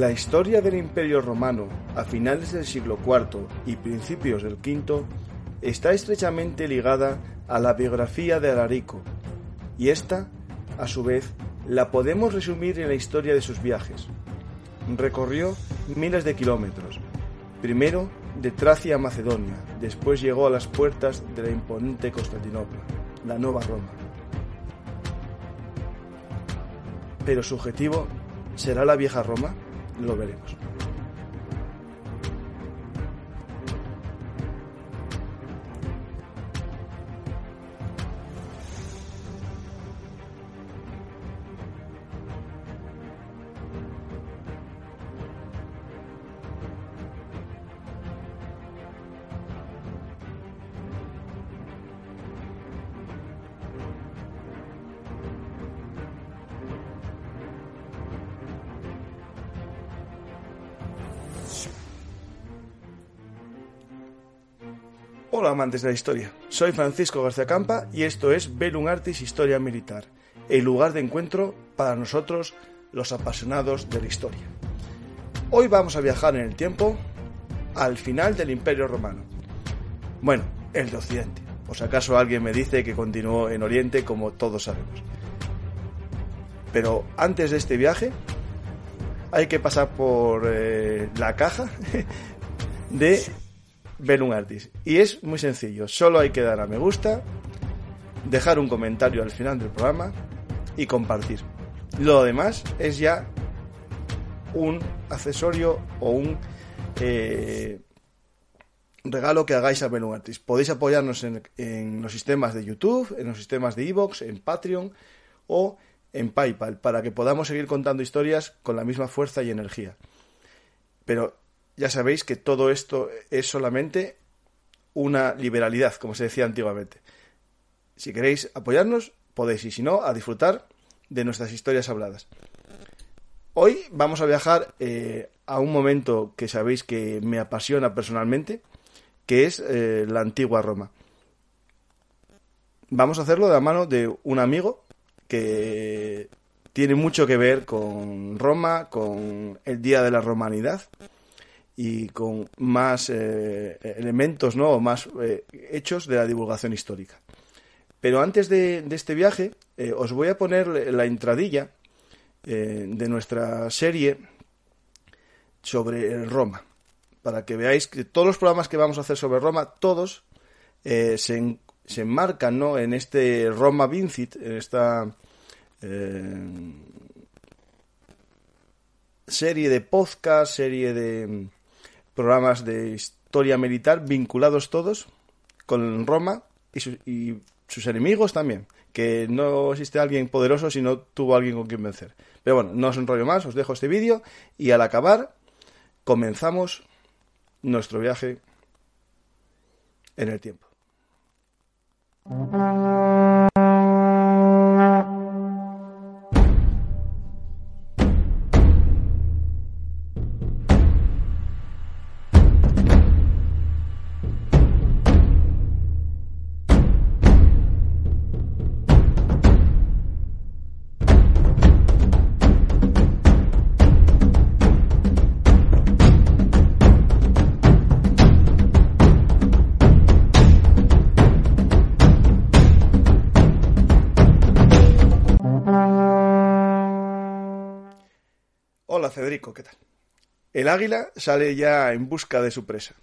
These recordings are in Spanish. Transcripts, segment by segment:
La historia del Imperio Romano a finales del siglo IV y principios del V está estrechamente ligada a la biografía de Alarico, y esta, a su vez, la podemos resumir en la historia de sus viajes. Recorrió miles de kilómetros, primero de Tracia a Macedonia, después llegó a las puertas de la imponente Constantinopla, la Nueva Roma. Pero su objetivo será la vieja Roma lo veremos. Amantes de la historia, soy Francisco García Campa y esto es Velum Artis Historia Militar, el lugar de encuentro para nosotros los apasionados de la historia. Hoy vamos a viajar en el tiempo al final del Imperio Romano. Bueno, el de Occidente, o si acaso alguien me dice que continuó en Oriente como todos sabemos. Pero antes de este viaje hay que pasar por eh, la caja de Velum Artis. Y es muy sencillo, solo hay que dar a me gusta, dejar un comentario al final del programa y compartir. Lo demás es ya un accesorio o un eh, regalo que hagáis a Velum Artis. Podéis apoyarnos en, en, los sistemas de YouTube, en los sistemas de Evox, en Patreon o en PayPal para que podamos seguir contando historias con la misma fuerza y energía. Pero ya sabéis que todo esto es solamente una liberalidad, como se decía antiguamente. Si queréis apoyarnos, podéis, y si no, a disfrutar de nuestras historias habladas. Hoy vamos a viajar eh, a un momento que sabéis que me apasiona personalmente, que es eh, la antigua Roma. Vamos a hacerlo de la mano de un amigo que tiene mucho que ver con Roma, con el Día de la Romanidad y con más eh, elementos, ¿no? O más eh, hechos de la divulgación histórica. Pero antes de, este viaje, eh, os voy a poner la intradilla de nuestra serie sobre Roma, para que veáis que todos los programas que vamos a hacer sobre Roma, todos se, se, enmarcan ¿no? en este Roma Vincit, en esta serie de podcast, serie de programas de historia militar vinculados todos con Roma y, su, y, sus enemigos también. Que no existe alguien poderoso si no tuvo alguien con quien vencer. Pero bueno, no os enrollo más, os dejo este vídeo y al acabar comenzamos nuestro viaje en el tiempo. Federico, ¿qué tal? El águila sale ya en busca de su presa.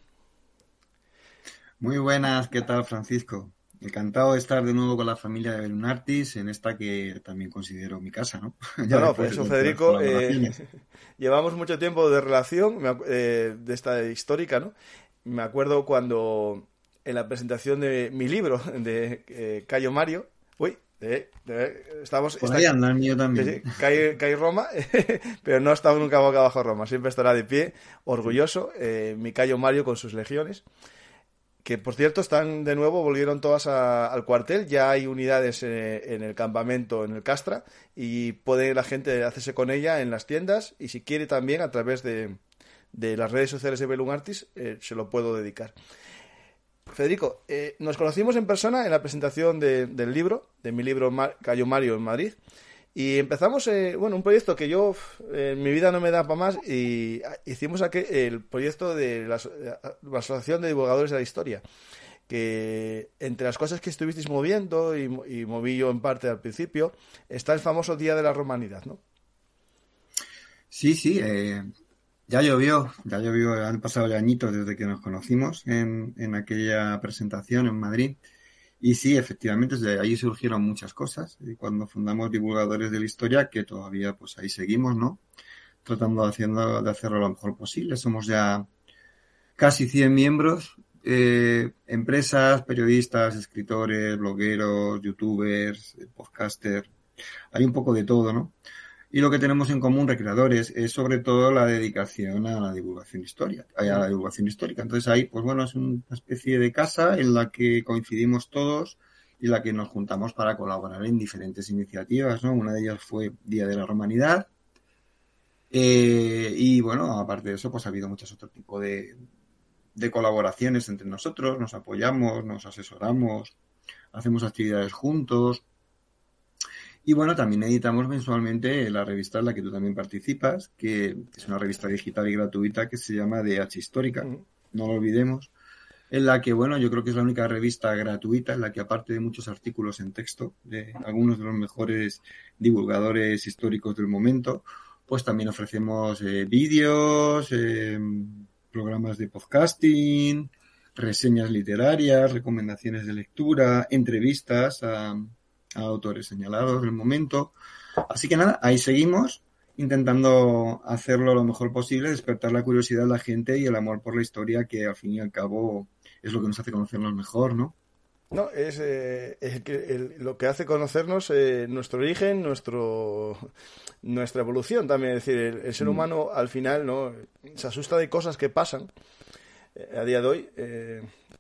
Muy buenas, ¿qué tal Francisco? Encantado de estar de nuevo con la familia de Lunartis en esta que también considero mi casa, ¿no? ya no, por eso Federico, eh, llevamos mucho tiempo de relación, eh, de esta histórica, ¿no? Me acuerdo cuando en la presentación de mi libro de eh, Cayo Mario, uy, estamos, anda el mío también. cae, Roma, pero no ha estado nunca boca abajo Roma. Siempre estará de pie, orgulloso. Eh, mi Cayo Mario con sus legiones. Que por cierto están de nuevo, volvieron todas al cuartel. Ya hay unidades eh, en el campamento, en el Castra. Y puede la gente hacerse con ella en las tiendas. Y si quiere también a través de, de las redes sociales de Belum Artis, eh, se lo puedo dedicar. Federico, eh, nos conocimos en persona en la presentación del libro, de mi libro Cayo Mario en Madrid. Y empezamos, eh, bueno, un proyecto que yo en mi vida no me da para más y hicimos aquí el proyecto de la, Asociación de Divulgadores de la Historia, que entre las cosas que estuvisteis moviendo y, moví yo en parte al principio, está el famoso Día de la Romanidad, ¿no? Sí, sí, eh, ya llovió, ya llovió, han pasado ya añitos desde que nos conocimos en, en aquella presentación en Madrid. Y sí, efectivamente, desde ahí surgieron muchas cosas. Y cuando fundamos Divulgadores de la Historia, que todavía pues ahí seguimos, ¿no? Tratando de, haciendo, de hacerlo lo mejor posible. Somos ya casi 100 miembros, eh, empresas, periodistas, escritores, blogueros, youtubers, podcasters. Hay un poco de todo, ¿no? Y lo que tenemos en común, recreadores, es sobre todo la dedicación a la divulgación histórica, a la divulgación histórica. Entonces ahí, pues bueno, es una especie de casa en la que coincidimos todos y la que nos juntamos para colaborar en diferentes iniciativas, ¿no? Una de ellas fue Día de la Romanidad. Eh, y bueno, aparte de eso, pues ha habido muchos otros tipos de, de colaboraciones entre nosotros, nos apoyamos, nos asesoramos, hacemos actividades juntos. Y bueno, también editamos mensualmente la revista en la que tú también participas, que es una revista digital y gratuita que se llama DH Histórica, no lo olvidemos, en la que, bueno, yo creo que es la única revista gratuita en la que aparte de muchos artículos en texto de algunos de los mejores divulgadores históricos del momento, pues también ofrecemos eh, vídeos, eh, programas de podcasting, reseñas literarias, recomendaciones de lectura, entrevistas a a autores señalados del momento. Así que nada, ahí seguimos intentando hacerlo lo mejor posible, despertar la curiosidad de la gente y el amor por la historia, que al fin y al cabo es lo que nos hace conocernos mejor, ¿no? No, es, eh, lo que hace conocernos eh, nuestro origen, nuestro, nuestra evolución también. Es decir, el, ser mm. humano al final no se asusta de cosas que pasan a día de hoy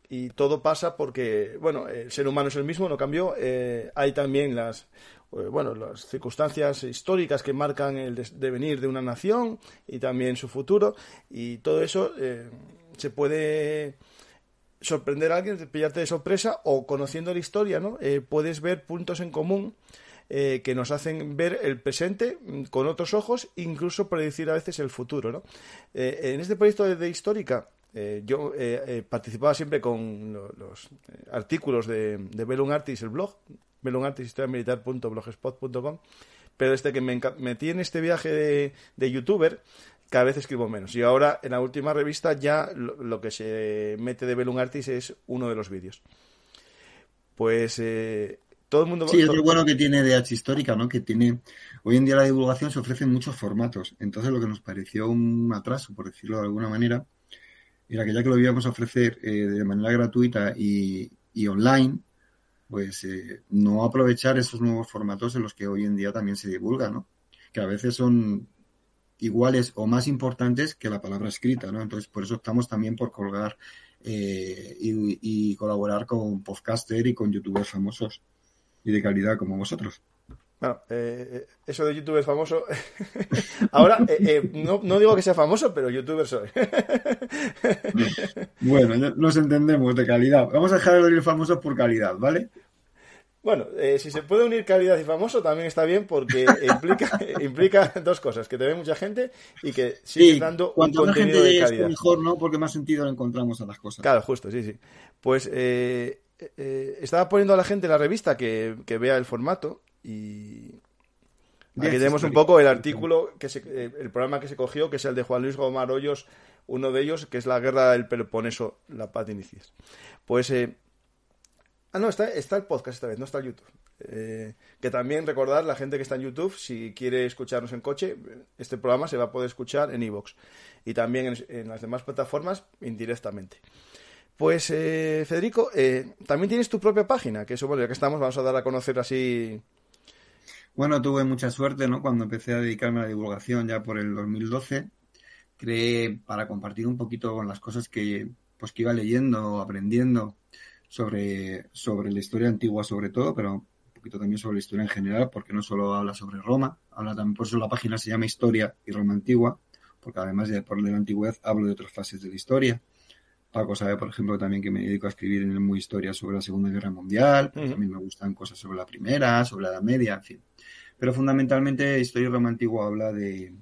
y todo pasa porque, bueno, el ser humano es el mismo, no cambió. Eh, hay también las, eh, bueno, las circunstancias históricas que marcan el devenir de una nación y también su futuro. Y todo eso eh, se puede sorprender a alguien, pillarte de sorpresa o conociendo la historia, ¿no? puedes ver puntos en común. que nos hacen ver el presente mm, con otros ojos, incluso predecir a veces el futuro. ¿no? en este proyecto de Histórica eh, yo eh, eh, participaba siempre con los, artículos de, de Bellum Artis, el blog, bellungartishistoriamilitar.blogspot.com, pero desde que me metí en este viaje de, de, youtuber, cada vez escribo menos. Y ahora, en la última revista, ya lo, que se mete de Bellum Artis es uno de los vídeos. Pues todo el mundo... Sí, es lo bueno que tiene DH Histórica, ¿no? Que tiene... Hoy en día la divulgación se ofrece en muchos formatos. Entonces, lo que nos pareció un atraso, por decirlo de alguna manera, era que ya que lo íbamos a ofrecer eh, de manera gratuita y, online, pues eh, no aprovechar esos nuevos formatos en los que hoy en día también se divulga, ¿no? Que a veces son iguales o más importantes que la palabra escrita, ¿no? Entonces, por eso optamos también por colgar eh, y, y, colaborar con podcaster y con youtubers famosos y de calidad como vosotros. Bueno, eh, eh, eso de youtuber famoso. Ahora, eh, no, no, digo que sea famoso, pero youtuber soy. bueno, nos entendemos de calidad. Vamos a dejar de unir famosos por calidad, ¿vale? Bueno, si se puede unir calidad y famoso también está bien porque implica, implica dos cosas, que te ve mucha gente y que sigue dando un contenido de calidad. mejor, ¿no? Porque más sentido lo encontramos a las cosas. Claro, justo, sí, sí. Pues estaba poniendo a la gente la revista que, que vea el formato y aquí tenemos un poco el artículo, que eh, el programa que se cogió, que es el de Juan Luis Gomar Hoyos, uno de ellos, que es la guerra del Peloponeso, la paz de Inicias. Pues, eh, ah, no, está, está el podcast esta vez, no está el YouTube. Eh, que también recordar la gente que está en YouTube, si quiere escucharnos en coche, este programa se va a poder escuchar en iVoox y también en, las demás plataformas indirectamente. Pues, eh, Federico, eh, también tienes tu propia página, que eso, bueno, ya que estamos, vamos a dar a conocer así. Bueno, tuve mucha suerte, ¿no? Cuando empecé a dedicarme a la divulgación ya por el 2012, creé para compartir un poquito con las cosas que, pues, que iba leyendo, aprendiendo sobre, sobre la historia antigua sobre todo, pero un poquito también sobre la historia en general, porque no solo habla sobre Roma, habla también, por eso la página se llama Historia y Roma Antigua, porque además de por de la antigüedad hablo de otras fases de la historia. Paco sabe, por ejemplo, también que me dedico a escribir en el muy historia sobre la Segunda Guerra Mundial, también me gustan cosas sobre la Primera, sobre la Edad Media, en fin. Pero fundamentalmente Historia Roma Antigua habla de,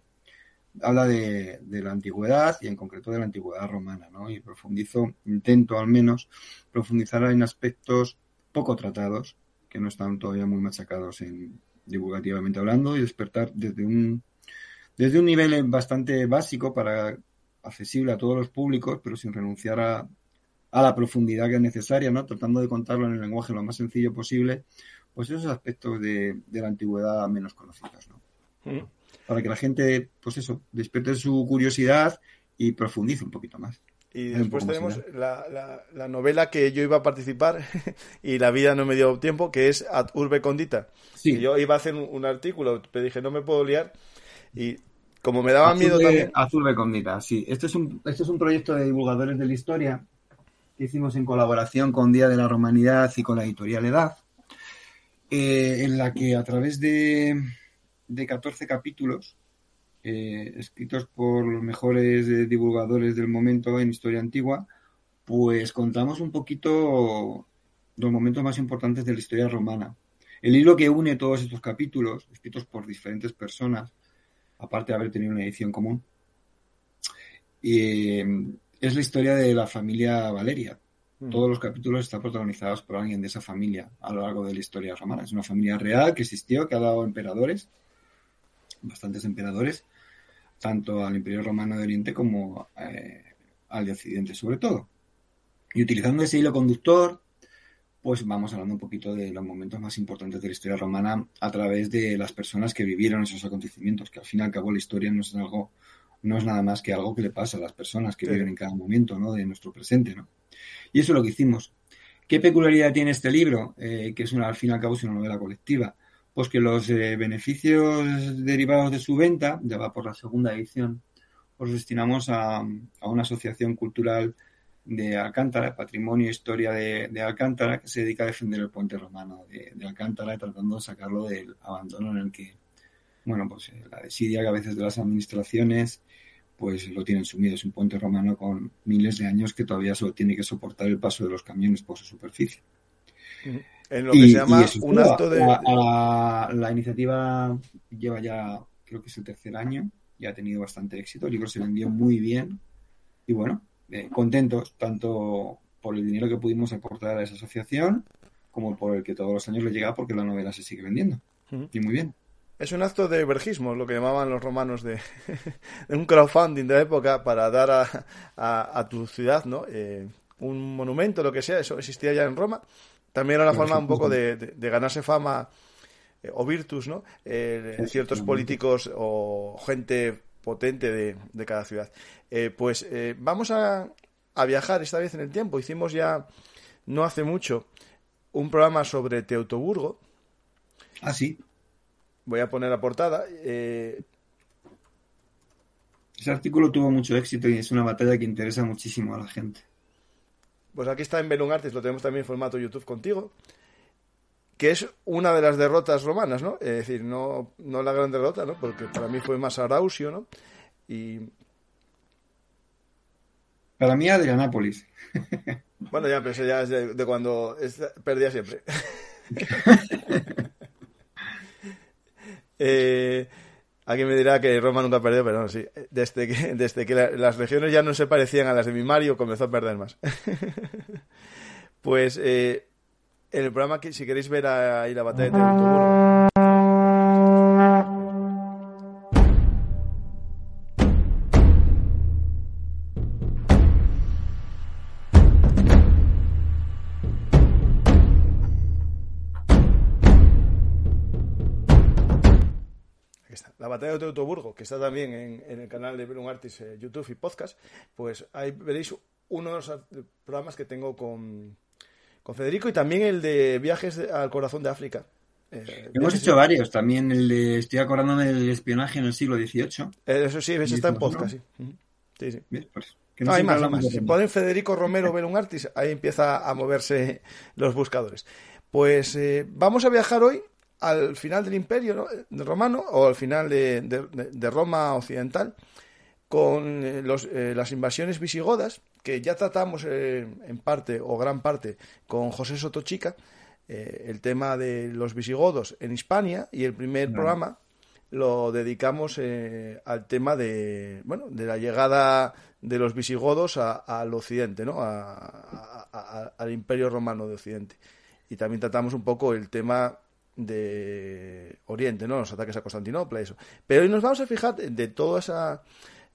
habla de, de, la antigüedad y en concreto de la antigüedad romana, ¿no? Y profundizo, intento al menos profundizar en aspectos poco tratados, que no están todavía muy machacados en divulgativamente hablando, y despertar desde un, desde un nivel bastante básico para accesible a todos los públicos, pero sin renunciar a, a la profundidad que es necesaria, ¿no? Tratando de contarlo en el lenguaje lo más sencillo posible, pues esos aspectos de, de la antigüedad menos conocidos, ¿no? Mm para que la gente, pues eso, despierte su curiosidad y profundice un poquito más. Y después tenemos la, la, la, novela que yo iba a participar y la vida no me dio tiempo, que es Ad Urbe Condita. Sí. yo iba a hacer un, un, artículo, pero dije, no me puedo liar. Y como me daba Azul miedo de, también... Azurbe Condita, sí. Este es, un, este es un proyecto de divulgadores de la historia que hicimos en colaboración con Día de la Romanidad y con la editorial Edad, eh, en la que a través de de 14 capítulos eh, escritos por los mejores eh, divulgadores del momento en historia antigua, pues contamos un poquito los momentos más importantes de la historia romana. El hilo que une todos estos capítulos, escritos por diferentes personas, aparte de haber tenido una edición común, es la historia de la familia Valeria. Todos los capítulos están protagonizados por alguien de esa familia a lo largo de la historia romana. Es una familia real que existió, que ha dado emperadores bastantes emperadores, tanto al Imperio Romano de Oriente como eh, al de Occidente, sobre todo. Y utilizando ese hilo conductor, pues vamos hablando un poquito de los momentos más importantes de la historia romana a través de las personas que vivieron esos acontecimientos, que al fin y al cabo la historia no es algo, no es nada más que algo que le pasa a las personas que sí. viven en cada momento, ¿no? De nuestro presente, ¿no? Y eso es lo que hicimos. ¿Qué peculiaridad tiene este libro? Eh, que es una, al fin y al cabo es una novela colectiva pues que los eh, beneficios derivados de su venta, ya va por la segunda edición, los destinamos a, a una asociación cultural de Alcántara, Patrimonio e Historia de, de, Alcántara, que se dedica a defender el puente romano de, de, Alcántara, tratando de sacarlo del abandono en el que, bueno, pues la desidia que a veces de las administraciones, pues lo tienen sumido. Es un puente romano con miles de años que todavía solo tiene que soportar el paso de los camiones por su superficie. En lo que y, se llama un acto de. A, a, la iniciativa lleva ya, creo que es el tercer año, ya ha tenido bastante éxito. El libro se vendió muy bien. Y bueno, eh, contentos tanto por el dinero que pudimos aportar a esa asociación como por el que todos los años le llega porque la novela se sigue vendiendo. Y muy bien. Es un acto de vergismo, lo que llamaban los romanos de, de un crowdfunding de la época para dar a, a, a tu ciudad ¿no? Eh, un monumento, lo que sea, eso existía ya en Roma también era una forma un poco de, de, de ganarse fama eh, o virtus, ¿no? Eh, ciertos políticos o gente potente de, de cada ciudad. Eh, pues eh, vamos a, a, viajar esta vez en el tiempo. Hicimos ya, no hace mucho, un programa sobre Teutoburgo. Ah, sí. Voy a poner la portada. Eh, Ese artículo tuvo mucho éxito y es una batalla que interesa muchísimo a la gente pues aquí está en Belung Artis, lo tenemos también en formato YouTube contigo, que es una de las derrotas romanas, ¿no? Es decir, no, no la gran derrota, ¿no? Porque para mí fue más Arausio, ¿no? Y... Para mí Adrianápolis. bueno, ya, pero eso ya es de, de cuando es, perdía siempre. eh... Alguien me dirá que Roma nunca perdió, pero no, sí. Desde que, desde que la, las regiones ya no se parecían a las de mi Mario, comenzó a perder más. pues eh, en el programa, si queréis ver ahí la batalla de Teutoburgo. Batalla de Teutoburgo, que está también en, en el canal de Belum Artis, eh, YouTube y podcast, pues ahí veréis uno de los programas que tengo con, con Federico y también el de viajes al corazón de África. Eh, Hemos hecho varios, también el de, estoy acordándome del espionaje en el siglo XVIII. Eh, eso sí, ves, está en podcast, sí. Sí, sí. Pues, no, hay más, más. Si ponen Federico Romero Belungartis, ahí empieza a moverse los buscadores. Pues eh, vamos a viajar hoy al final del Imperio Romano o al final de, Roma Occidental con eh, eh, las invasiones visigodas que ya tratamos en parte o gran parte con José Sotochica el tema de los visigodos en Hispania y el primer programa lo dedicamos al tema de bueno de la llegada de los visigodos al occidente no al imperio romano de occidente. Y también tratamos un poco el tema de Oriente, ¿no? Los ataques a Constantinopla, eso. Pero hoy nos vamos a fijar de toda esa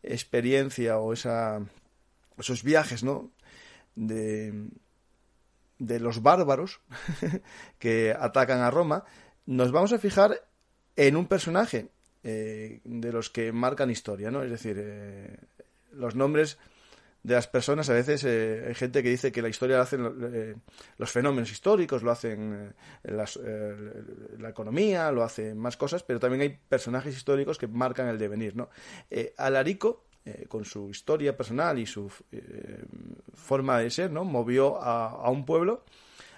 experiencia o esa, esos viajes, ¿no? De, de los bárbaros que atacan a Roma, nos vamos a fijar en un personaje eh, de los que marcan historia, ¿no? Es decir, eh, los nombres de las personas, a veces eh, hay gente que dice que la historia la hacen eh, los fenómenos históricos, lo hacen eh, la economía, lo hacen más cosas, pero también hay personajes históricos que marcan el devenir. ¿no? Alarico, con su historia personal y su forma de ser, ¿no? movió a, a, un pueblo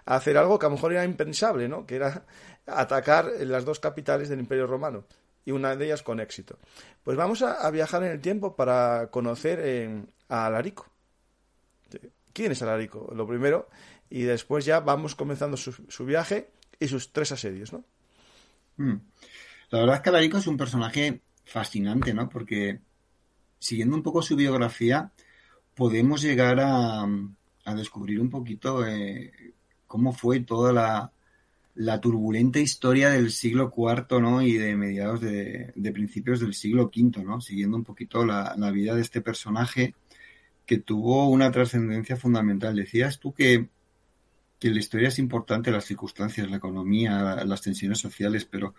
a hacer algo que a lo mejor era impensable, ¿no? que era atacar las dos capitales del Imperio Romano y una de ellas con éxito. Pues vamos a, viajar en el tiempo para conocer a Alarico. ¿Quién es Alarico? Lo primero, y después ya vamos comenzando su, viaje y sus tres asedios, ¿no? Hmm. La verdad es que Alarico es un personaje fascinante, ¿no? Porque siguiendo un poco su biografía, podemos llegar a, descubrir un poquito eh, cómo fue toda la, la turbulenta historia del siglo IV, ¿no? Y de mediados de, principios del siglo V, ¿no? Siguiendo un poquito la, vida de este personaje que tuvo una trascendencia fundamental. Decías tú que, que la historia es importante, las circunstancias, la economía, las tensiones sociales, pero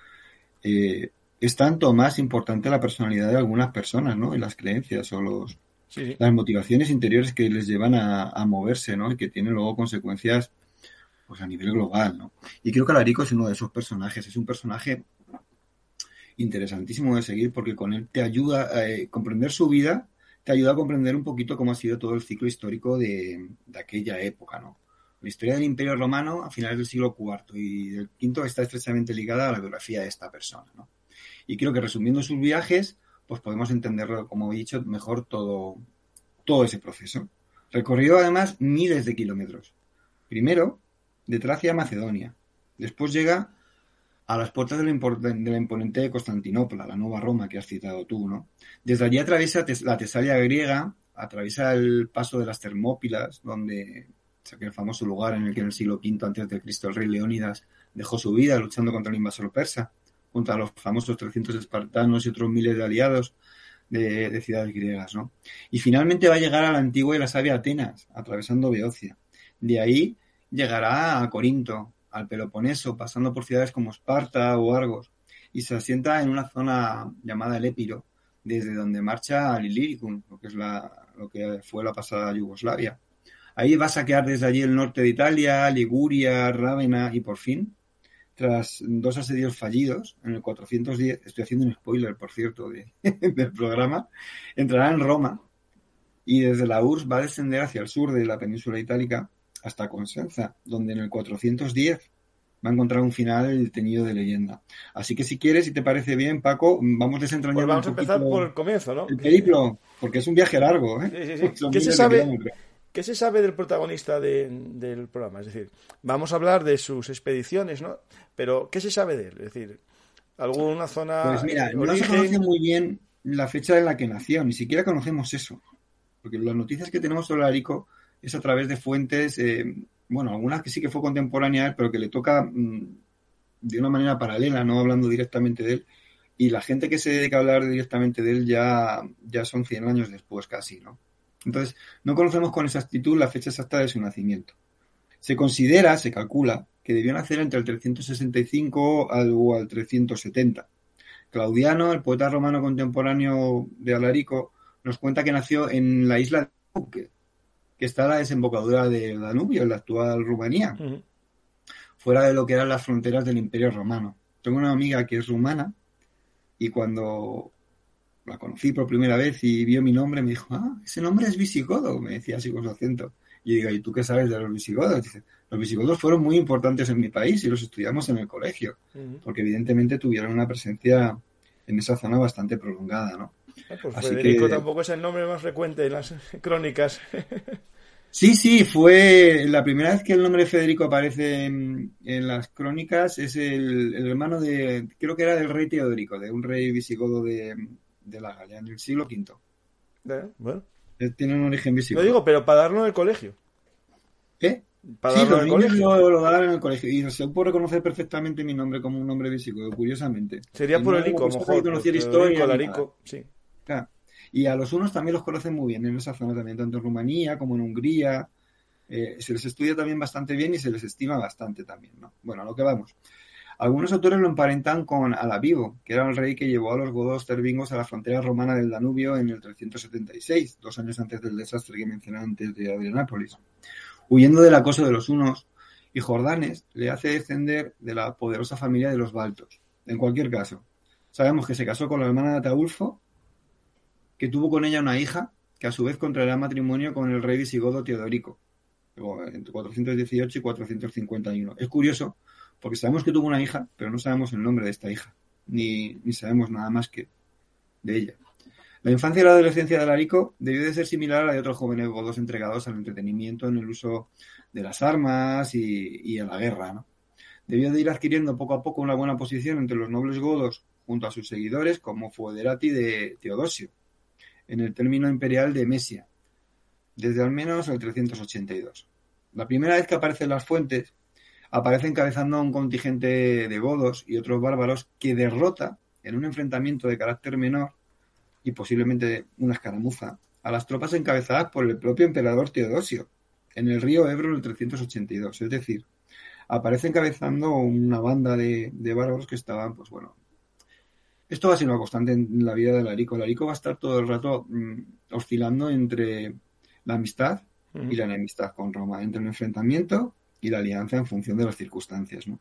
eh, es tanto más importante la personalidad de algunas personas, ¿no? Y las creencias o los, las motivaciones interiores que les llevan a, a moverse, ¿no? Y que tienen luego consecuencias pues a nivel global, ¿no? Y creo que Alarico es uno de esos personajes, es un personaje interesantísimo de seguir porque con él te ayuda a eh, comprender su vida, te ayuda a comprender un poquito cómo ha sido todo el ciclo histórico de, aquella época, ¿no? La historia del Imperio Romano a finales del siglo IV y del V está estrechamente ligada a la biografía de esta persona, ¿no? Y creo que resumiendo sus viajes, pues podemos entenderlo, como he dicho, mejor todo, todo ese proceso. Recorrió además miles de kilómetros. Primero, de Tracia a Macedonia. Después llega a las puertas de la, imponente de Constantinopla, la nueva Roma que has citado tú, ¿no? Desde allí atraviesa la Tesalia griega, atraviesa el paso de las Termópilas, donde el famoso lugar en el que en el siglo V antes de Cristo el rey Leónidas dejó su vida luchando contra el invasor persa, junto a los famosos 300 espartanos y otros miles de aliados de, de ciudades griegas, ¿no? Y finalmente va a llegar a la antigua y la sabia Atenas, atravesando Beocia. De ahí llegará a Corinto, al Peloponeso, pasando por ciudades como Esparta o Argos, y se asienta en una zona llamada el Épiro, desde donde marcha al Illyricum, lo que, es la, lo que fue la pasada Yugoslavia. Ahí va a saquear desde allí el norte de Italia, Liguria, Rávena y por fin, tras dos asedios fallidos, en el 410, estoy haciendo un spoiler, por cierto, del programa, entrará en Roma y desde la URSS va a descender hacia el sur de la península itálica hasta Consenza, donde en el 410 va a encontrar un final teñido de leyenda. Así que si quieres, si te parece bien, Paco, vamos desentrañando pues vamos a empezar por el comienzo, ¿no? El periplo, porque es un viaje largo, ¿eh? Sí, sí, sí. ¿Qué, se sabe, ¿Qué se sabe del protagonista del programa? Es decir, vamos a hablar de sus expediciones, ¿no? Pero, ¿qué se sabe de él? Es decir, ¿alguna zona... Pues mira, no se conoce muy bien la fecha en la que nació, ni siquiera conocemos eso. Porque las noticias que tenemos sobre Arico es a través de fuentes, eh, bueno, algunas que sí que fue contemporánea, pero que le toca mm, de una manera paralela, no hablando directamente de él. Y la gente que se dedica a hablar directamente de él ya, ya son 100 años después casi, ¿no? Entonces, no conocemos con exactitud la fecha exacta de su nacimiento. Se considera, se calcula, que debió nacer entre el 365 o al 370. Claudiano, el poeta romano contemporáneo de Alarico, nos cuenta que nació en la isla de que está a la desembocadura del Danubio, en la actual Rumanía, fuera de lo que eran las fronteras del Imperio Romano. Tengo una amiga que es rumana y cuando la conocí por primera vez y vio mi nombre, me dijo, ah, ese nombre es visigodo, me decía así con su acento. Y digo, ¿y tú qué sabes de los visigodos? Dice, los visigodos fueron muy importantes en mi país y los estudiamos en el colegio, porque evidentemente tuvieron una presencia en esa zona bastante prolongada, ¿no? Ah, pues Federico tampoco es el nombre más frecuente en las crónicas. Sí, sí, fue la primera vez que el nombre de Federico aparece en, las crónicas, es el, hermano de, creo que era del rey Teodorico, de un rey visigodo de, la Galia, en el siglo V. Eh, bueno. Tiene un origen visigodo. Lo digo, pero para darlo en el colegio. ¿Qué? Para sí, los niños lo, lo dan en el colegio. Y se puede reconocer perfectamente mi nombre como un nombre visigodo, curiosamente. Sería por el ICO, a lo mejor. Conocer historia. sí. Y a los unos también los conocen muy bien en esa zona también, tanto en Rumanía como en Hungría. Eh, se les estudia también bastante bien y se les estima bastante también, ¿no? Bueno, a lo que vamos. Algunos autores lo emparentan con Alavivo, que era el rey que llevó a los godos tervingos a la frontera romana del Danubio en el 376, dos años antes del desastre que mencioné antes de Adrianápolis. Huyendo del acoso de los unos, y Jordanes le hace descender de la poderosa familia de los Baltos. En cualquier caso, sabemos que se casó con la hermana de Ataulfo que tuvo con ella una hija, que a su vez contraerá matrimonio con el rey visigodo Teodorico, entre 418 y 451. Es curioso, porque sabemos que tuvo una hija, pero no sabemos el nombre de esta hija, ni, ni sabemos nada más que de ella. La infancia y la adolescencia de Alarico debió de ser similar a la de otros jóvenes godos entregados al entretenimiento en el uso de las armas y, y la guerra. ¿no? Debió de ir adquiriendo poco a poco una buena posición entre los nobles godos junto a sus seguidores, como Foderati de Teodosio, en el término imperial de Mesia, desde al menos el 382. La primera vez que aparecen las fuentes, aparece encabezando a un contingente de godos y otros bárbaros que derrota en un enfrentamiento de carácter menor y posiblemente una escaramuza a las tropas encabezadas por el propio emperador Teodosio en el río Ebro en el 382. Es decir, aparece encabezando una banda de, de bárbaros que estaban, pues bueno, esto va a ser una constante en la vida de Larico. Larico va a estar todo el rato mm, oscilando entre la amistad y la enemistad con Roma, entre el enfrentamiento y la alianza en función de las circunstancias, ¿no?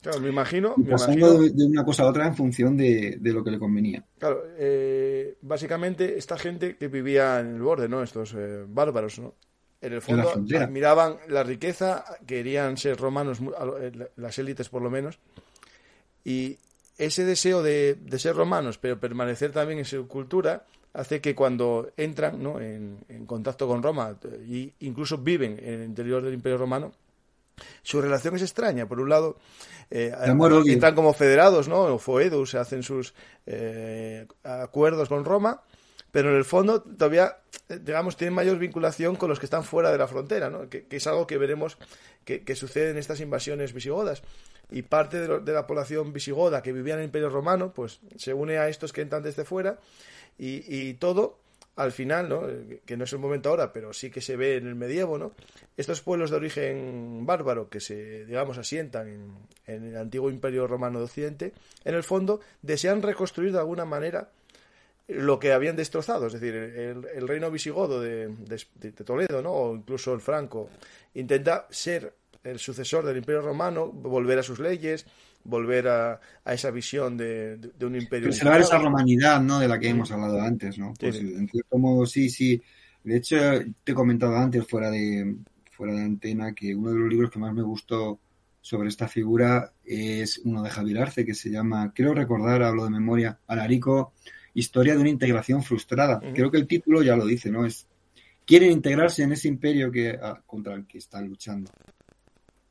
Claro, me imagino. pasando De, una cosa a otra en función de, lo que le convenía. Claro, eh, básicamente esta gente que vivía en el borde, ¿no? Estos eh, bárbaros, ¿no? En el fondo admiraban la riqueza, querían ser romanos, eh, las élites por lo menos, y, ese deseo de, ser romanos, pero permanecer también en su cultura, hace que cuando entran en, contacto con Roma e incluso viven en el interior del Imperio Romano, su relación es extraña. Por un lado, eh, entran como federados, ¿no? O foedus, hacen sus eh, acuerdos con Roma, pero en el fondo todavía, digamos, tienen mayor vinculación con los que están fuera de la frontera, ¿no? que, es algo que veremos que, que, sucede en estas invasiones visigodas y parte de, la población visigoda que vivía en el Imperio Romano, pues se une a estos que entran desde fuera y, todo al final, ¿no? que no es el momento ahora, pero sí que se ve en el medievo, ¿no? estos pueblos de origen bárbaro que se, digamos, asientan en, el antiguo Imperio Romano de Occidente, en el fondo desean reconstruir de alguna manera lo que habían destrozado, es decir, el, reino visigodo de, de, Toledo, ¿no? o incluso el franco, intenta ser el sucesor del Imperio Romano, volver a sus leyes, volver a, esa visión de, un imperio. Preservar esa romanidad, ¿no? De la que hemos hablado antes, ¿no? Pues en cierto modo, sí, sí. De hecho, te he comentado antes, fuera de, fuera de antena, que uno de los libros que más me gustó sobre esta figura es uno de Javier Arce, que se llama, creo recordar, hablo de memoria, Alarico, Historia de una integración frustrada. Creo que el título ya lo dice, ¿no? Es quieren integrarse en ese imperio que ah, contra el que están luchando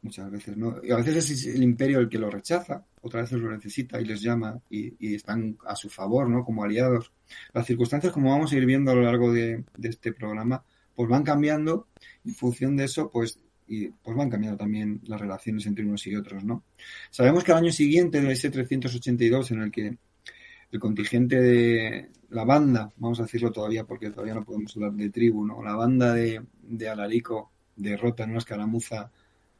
muchas veces, ¿no? Y a veces es el imperio el que lo rechaza, otras veces lo necesita y les llama y, están a su favor, ¿no? Como aliados. Las circunstancias, como vamos a ir viendo a lo largo de, este programa, pues van cambiando en función de eso, pues y pues van cambiando también las relaciones entre unos y otros, ¿no? Sabemos que al año siguiente de ese 382 en el que el contingente de la banda, vamos a decirlo todavía porque todavía no podemos hablar de tribu, ¿no? La banda de, de Alarico derrota en una escaramuza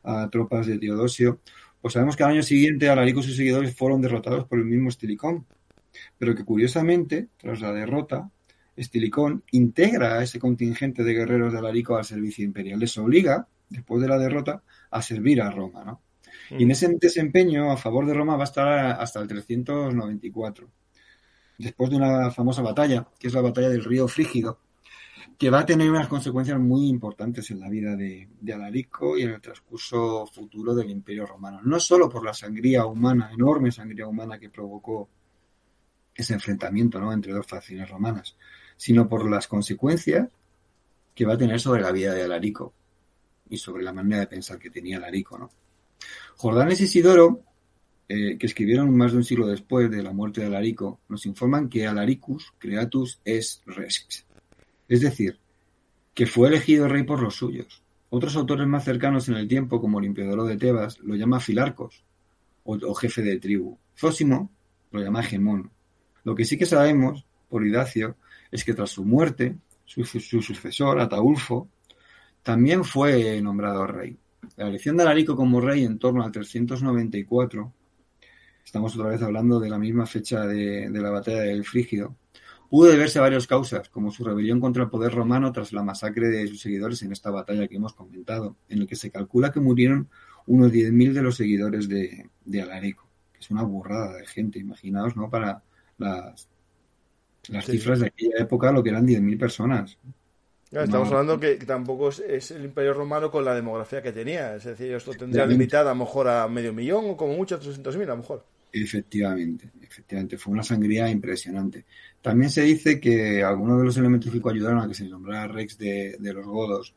a tropas de Teodosio, pues sabemos que al año siguiente Alarico y sus seguidores fueron derrotados por el mismo Estilicón, pero que curiosamente, tras la derrota, Estilicón integra a ese contingente de guerreros de Alarico al servicio imperial. Les obliga, después de la derrota, a servir a Roma, ¿no? Y en mm. ese desempeño a favor de Roma va a estar hasta el 394, después de una famosa batalla, que es la batalla del río Frígido, que va a tener unas consecuencias muy importantes en la vida de, Alarico y en el transcurso futuro del Imperio Romano. No solo por la sangría humana, enorme sangría humana que provocó ese enfrentamiento ¿no? entre dos facciones romanas, sino por las consecuencias que va a tener sobre la vida de Alarico y sobre la manera de pensar que tenía Alarico. Jordanes y Isidoro, eh, que escribieron más de un siglo después de la muerte de Alarico, nos informan que Alaricus creatus es rex, es decir, que fue elegido rey por los suyos. Otros autores más cercanos en el tiempo, como el de Tebas, lo llama Filarcos, o, jefe de tribu. Zósimo lo llama Gemón. Lo que sí que sabemos, por Idacio, es que tras su muerte, su, su sucesor, Ataulfo, también fue nombrado rey. La elección de Alarico como rey en torno al 394, estamos otra vez hablando de la misma fecha de, la batalla del Frígido, pudo deberse a varias causas, como su rebelión contra el poder romano tras la masacre de sus seguidores en esta batalla que hemos comentado, en el que se calcula que murieron unos 10.000 de los seguidores de, Alarico, que es una burrada de gente, imaginaos, ¿no? Para las, las cifras de aquella época, lo que eran 10.000 personas estamos hablando que, tampoco es, el Imperio Romano con la demografía que tenía. Es decir, esto tendría limitada a lo mejor a medio millón o como mucho a 300.000 a lo mejor. Efectivamente, efectivamente, fue una sangría impresionante. También se dice que algunos de los elementos que ayudaron a que se nombrara Rex de, los godos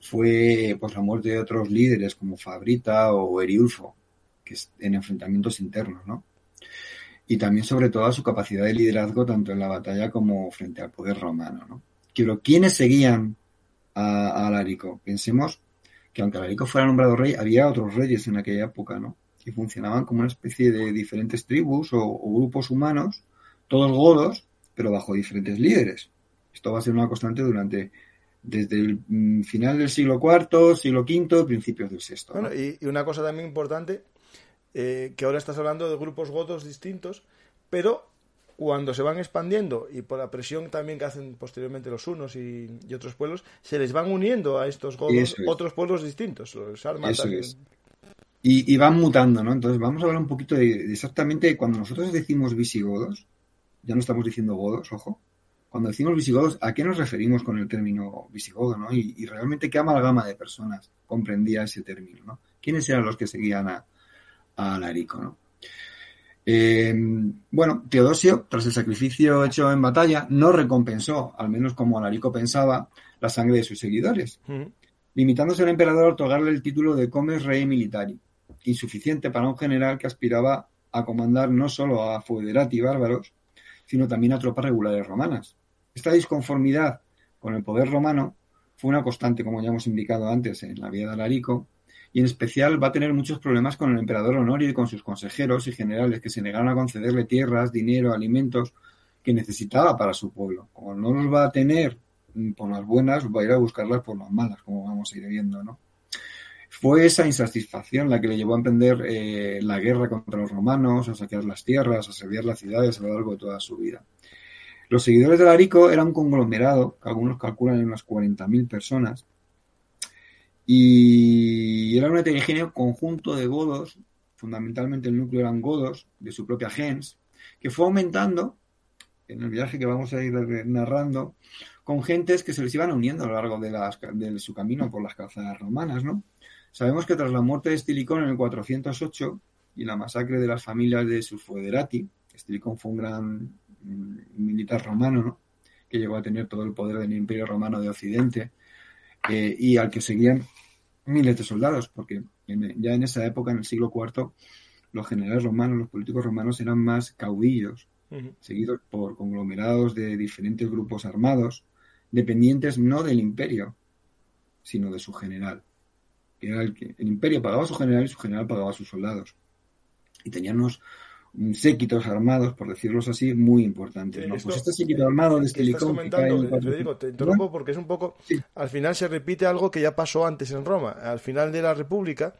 fue pues la muerte de otros líderes como Fabrita o Eriulfo, que es en enfrentamientos internos, ¿no? Y también sobre todo su capacidad de liderazgo tanto en la batalla como frente al poder romano, ¿no? Pero ¿quiénes seguían a, Alarico? Pensemos que aunque Alarico fuera nombrado rey, había otros reyes en aquella época, ¿no? Que funcionaban como una especie de diferentes tribus o, grupos humanos, todos godos, pero bajo diferentes líderes. Esto va a ser una constante durante desde el mm, final del siglo IV, siglo V, principios del VI. Bueno, y, una cosa también importante, eh, que ahora estás hablando de grupos godos distintos, pero cuando se van expandiendo y por la presión también que hacen posteriormente los unos y, otros pueblos, se les van uniendo a estos godos otros pueblos distintos. Y, van mutando, ¿no? Entonces vamos a hablar un poquito de, exactamente cuando nosotros decimos visigodos, ya no estamos diciendo godos, ojo. Cuando decimos visigodos, ¿a qué nos referimos con el término visigodo, no? Y, realmente qué amalgama de personas comprendía ese término, ¿no? ¿Quiénes eran los que seguían a, a Larico, no? Eh, bueno, Teodosio, tras el sacrificio hecho en batalla, no recompensó, al menos como Alarico pensaba, la sangre de sus seguidores, limitándose al emperador a otorgarle el título de comes rey militari, insuficiente para un general que aspiraba a comandar no solo a feuderati bárbaros, sino también a tropas regulares romanas. Esta disconformidad con el poder romano fue una constante, como ya hemos indicado antes, en la vida de Alarico, y en especial va a tener muchos problemas con el emperador Honorio y con sus consejeros y generales que se negaron a concederle tierras, dinero, alimentos que necesitaba para su pueblo. Como no los va a tener por las buenas, va a ir a buscarlas por las malas, como vamos a ir viendo, ¿no? Fue esa insatisfacción la que le llevó a emprender eh, la guerra contra los romanos, a saquear las tierras, a servir las ciudades a lo largo de toda su vida. Los seguidores de Larico eran un conglomerado, que algunos calculan en unas 40.000 personas, y era un heterogéneo conjunto de godos, fundamentalmente el núcleo eran godos de su propia gens, que fue aumentando en el viaje que vamos a ir narrando, con gentes que se les iban uniendo a lo largo de, las, de su camino por las calzadas romanas, ¿no? Sabemos que tras la muerte de Estilicón en el 408 y la masacre de las familias de sus foederati, Estilicón fue un gran mm, militar romano, ¿no? que llegó a tener todo el poder del Imperio Romano de Occidente, eh, y al que seguían miles de soldados, porque ya en esa época, en el siglo IV, los generales romanos, los políticos romanos eran más caudillos, seguidos por conglomerados de diferentes grupos armados, dependientes no del imperio, sino de su general. Era el, que, el imperio pagaba a su general y su general pagaba a sus soldados. Y tenían unos, séquitos armados, por decirlo así, muy importantes. ¿no? pues este séquito armado de este Digo, te interrumpo porque es un poco. Al final se repite algo que ya pasó antes en Roma. Al final de la República,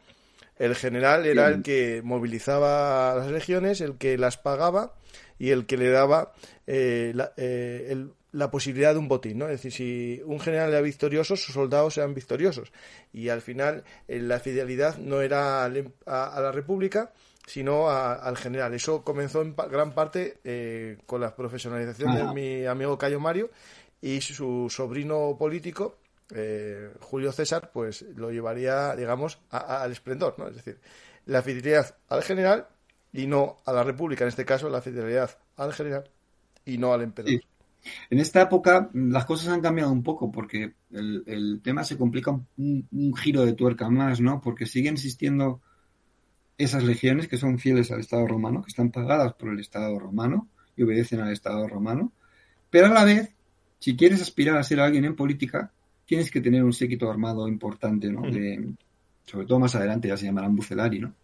el general era el que movilizaba a las legiones, el que las pagaba y el que le daba eh, eh, el, la posibilidad de un botín, ¿no? Es decir, si un general era victorioso, sus soldados eran victoriosos. Y al final eh, la fidelidad no era em, a, la República, sino al general. Eso comenzó en gran parte eh, con la profesionalización de mi amigo Cayo Mario y su sobrino político, eh, Julio César, pues lo llevaría, digamos, al esplendor, ¿no? Es decir, la fidelidad al general y no a la República, en este caso la fidelidad al general y no al emperador. En esta época las cosas han cambiado un poco porque el, tema se complica un, giro de tuerca más, ¿no? Porque siguen existiendo esas legiones que son fieles al Estado romano, que están pagadas por el Estado romano y obedecen al Estado romano, pero a la vez, si quieres aspirar a ser alguien en política, tienes que tener un séquito armado importante, ¿no? De, sobre todo más adelante ya se llamarán bucelari, ¿no?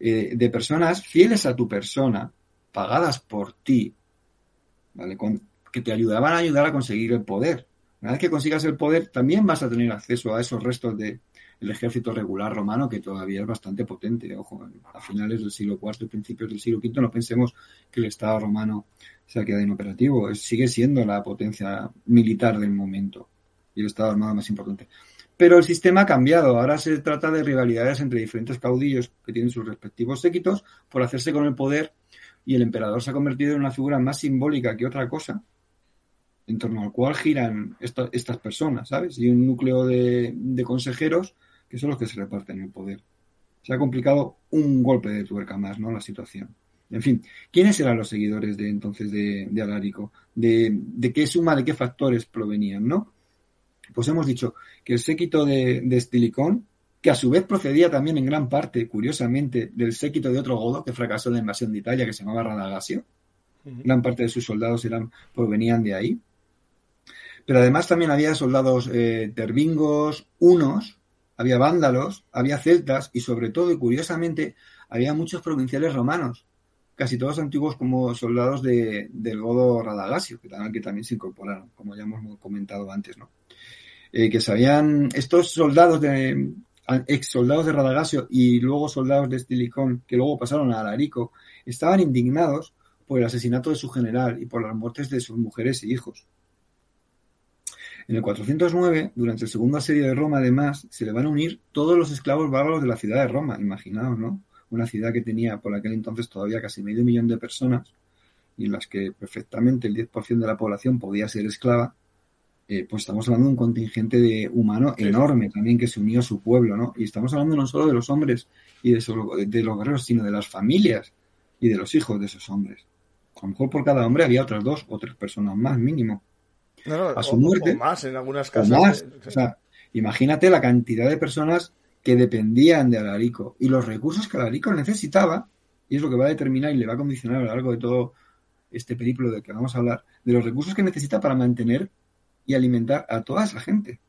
Eh, de personas fieles a tu persona, pagadas por ti, ¿vale? Con, que te ayudaban a ayudar a conseguir el poder. Una vez que consigas el poder, también vas a tener acceso a esos restos del ejército regular romano, que todavía es bastante potente. Ojo, a finales del siglo IV y principios del siglo V, no pensemos que el Estado romano se ha quedado inoperativo. sigue siendo la potencia militar del momento y el Estado armado más importante. Pero el sistema ha cambiado. Ahora se trata de rivalidades entre diferentes caudillos que tienen sus respectivos séquitos por hacerse con el poder y el emperador se ha convertido en una figura más simbólica que otra cosa en torno al cual giran estas personas, ¿sabes? Y un núcleo de, consejeros que son los que se reparten el poder. Se ha complicado un golpe de tuerca más, ¿no? La situación. En fin, ¿quiénes eran los seguidores de entonces de, de Alarico? De, ¿De, qué suma, de qué factores provenían, no? Pues hemos dicho que el séquito de, de Estilicón, que a su vez procedía también en gran parte, curiosamente, del séquito de otro godo que fracasó en la invasión de Italia, que se llamaba Radagasio. Gran parte de sus soldados eran, provenían de ahí. Pero además también había soldados eh, unos, había vándalos, había celtas y sobre todo y curiosamente había muchos provinciales romanos, casi todos antiguos como soldados de, del godo Radagasio, que, también se incorporaron, como ya hemos comentado antes, ¿no? Eh, que sabían, estos soldados de, ex soldados de Radagasio y luego soldados de Estilicón, que luego pasaron a Alarico, estaban indignados por el asesinato de su general y por las muertes de sus mujeres e hijos. En el 409, durante el segundo asedio de Roma, además, se le van a unir todos los esclavos bárbaros de la ciudad de Roma, imaginaos, ¿no? Una ciudad que tenía por aquel entonces todavía casi medio millón de personas y en las que perfectamente el 10% de la población podía ser esclava, eh, pues estamos hablando de un contingente de humano enorme también que se unió a su pueblo, ¿no? Y estamos hablando no solo de los hombres y de, de los guerreros, sino de las familias y de los hijos de esos hombres. A lo mejor por cada hombre había otras dos o tres personas más, mínimo a su muerte. O más en algunas casas. imagínate la cantidad de personas que dependían de Alarico y los recursos que Alarico necesitaba, y es lo que va a determinar y le va a condicionar a lo largo de todo este periplo del que vamos a hablar, de los recursos que necesita para mantener y alimentar a toda esa gente.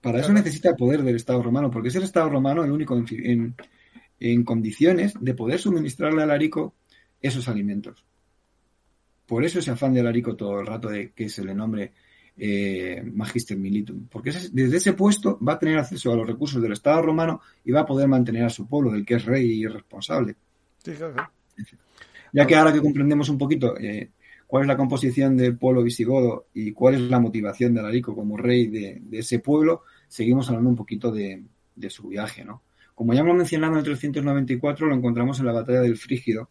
Para eso necesita el poder del Estado romano, porque es el Estado romano el único en, en condiciones de poder suministrarle a Alarico esos alimentos. Por eso ese afán de Alarico todo el rato de que se le nombre eh, Magister Militum, porque desde ese puesto va a tener acceso a los recursos del Estado romano y va a poder mantener a su pueblo, del que es rey y responsable. Sí, claro. Ya que ahora que comprendemos un poquito eh, cuál es la composición del pueblo visigodo y cuál es la motivación de Alarico como rey de, ese pueblo, seguimos hablando un poquito de, de su viaje, ¿no? Como ya hemos mencionado en el 394, lo encontramos en la batalla del Frígido,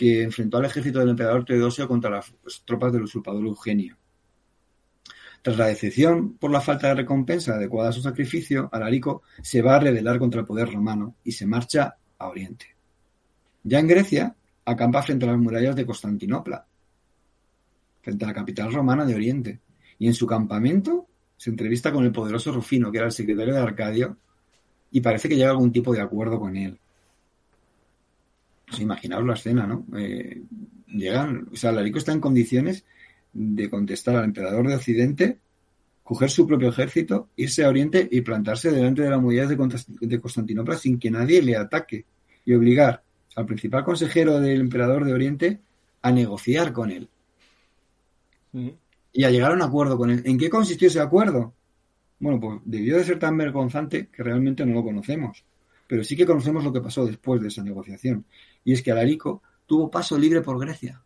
que enfrentó al ejército del emperador Teodosio contra las tropas del usurpador Eugenio. Tras la decepción por la falta de recompensa adecuada a su sacrificio, Alarico se va a rebelar contra el poder romano y se marcha a Oriente. Ya en Grecia, acampa frente a las murallas de Constantinopla, frente a la capital romana de Oriente, y en su campamento se entrevista con el poderoso Rufino, que era el secretario de Arcadio, y parece que llega a algún tipo de acuerdo con él. Pues imaginaos la escena, ¿no? Eh, llegan, o sea, Larico está en condiciones de contestar al emperador de Occidente, coger su propio ejército, irse a Oriente y plantarse delante de la muralla de Constantinopla sin que nadie le ataque y obligar al principal consejero del emperador de Oriente a negociar con él. Y a llegar a un acuerdo con él. ¿En qué consistió ese acuerdo? Bueno, pues debió de ser tan vergonzante que realmente no lo conocemos pero sí que conocemos lo que pasó después de esa negociación. Y es que Alarico tuvo paso libre por Grecia.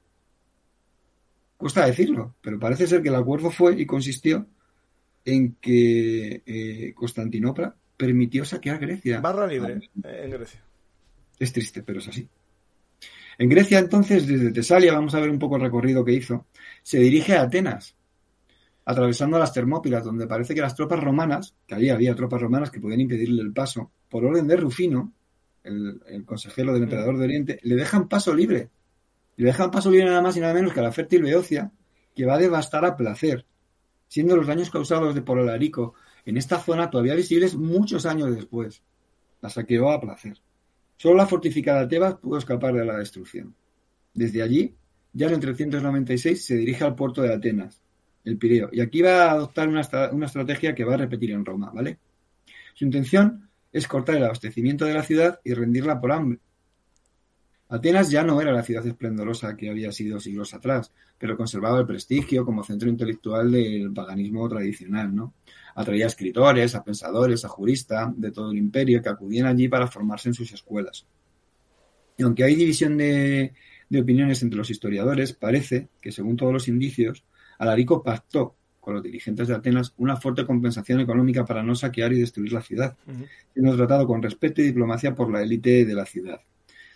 Cuesta decirlo, pero parece ser que el acuerdo fue y consistió en que eh, Constantinopla permitió saquear Grecia. Barra libre eh, en Grecia. Es triste, pero es así. En Grecia, entonces, desde Tesalia, vamos a ver un poco el recorrido que hizo, se dirige a Atenas, atravesando las Termópilas, donde parece que las tropas romanas, que allí había tropas romanas que podían impedirle el paso, por orden de Rufino, el, consejero del emperador de Oriente, le dejan paso libre. Le dejan paso libre nada más y nada menos que a la fértil Beocia, que va a devastar a placer, siendo los daños causados por el Arico en esta zona todavía visibles muchos años después. La saqueó a placer. Solo la fortificada Tebas pudo escapar de la destrucción. Desde allí, ya en el 396 se dirige al puerto de Atenas, el Pireo, y aquí va a adoptar una, una estrategia que va a repetir en Roma, ¿vale? Su intención es cortar el abastecimiento de la ciudad y rendirla por hambre. Atenas ya no era la ciudad esplendorosa que había sido siglos atrás, pero conservaba el prestigio como centro intelectual del paganismo tradicional, ¿no? Atraía a escritores, a pensadores, a juristas de todo el imperio que acudían allí para formarse en sus escuelas. Y aunque hay división de, de opiniones entre los historiadores, parece que, según todos los indicios, Alarico pactó con los dirigentes de Atenas una fuerte compensación económica para no saquear y destruir la ciudad, siendo tratado con respeto y diplomacia por la élite de la ciudad.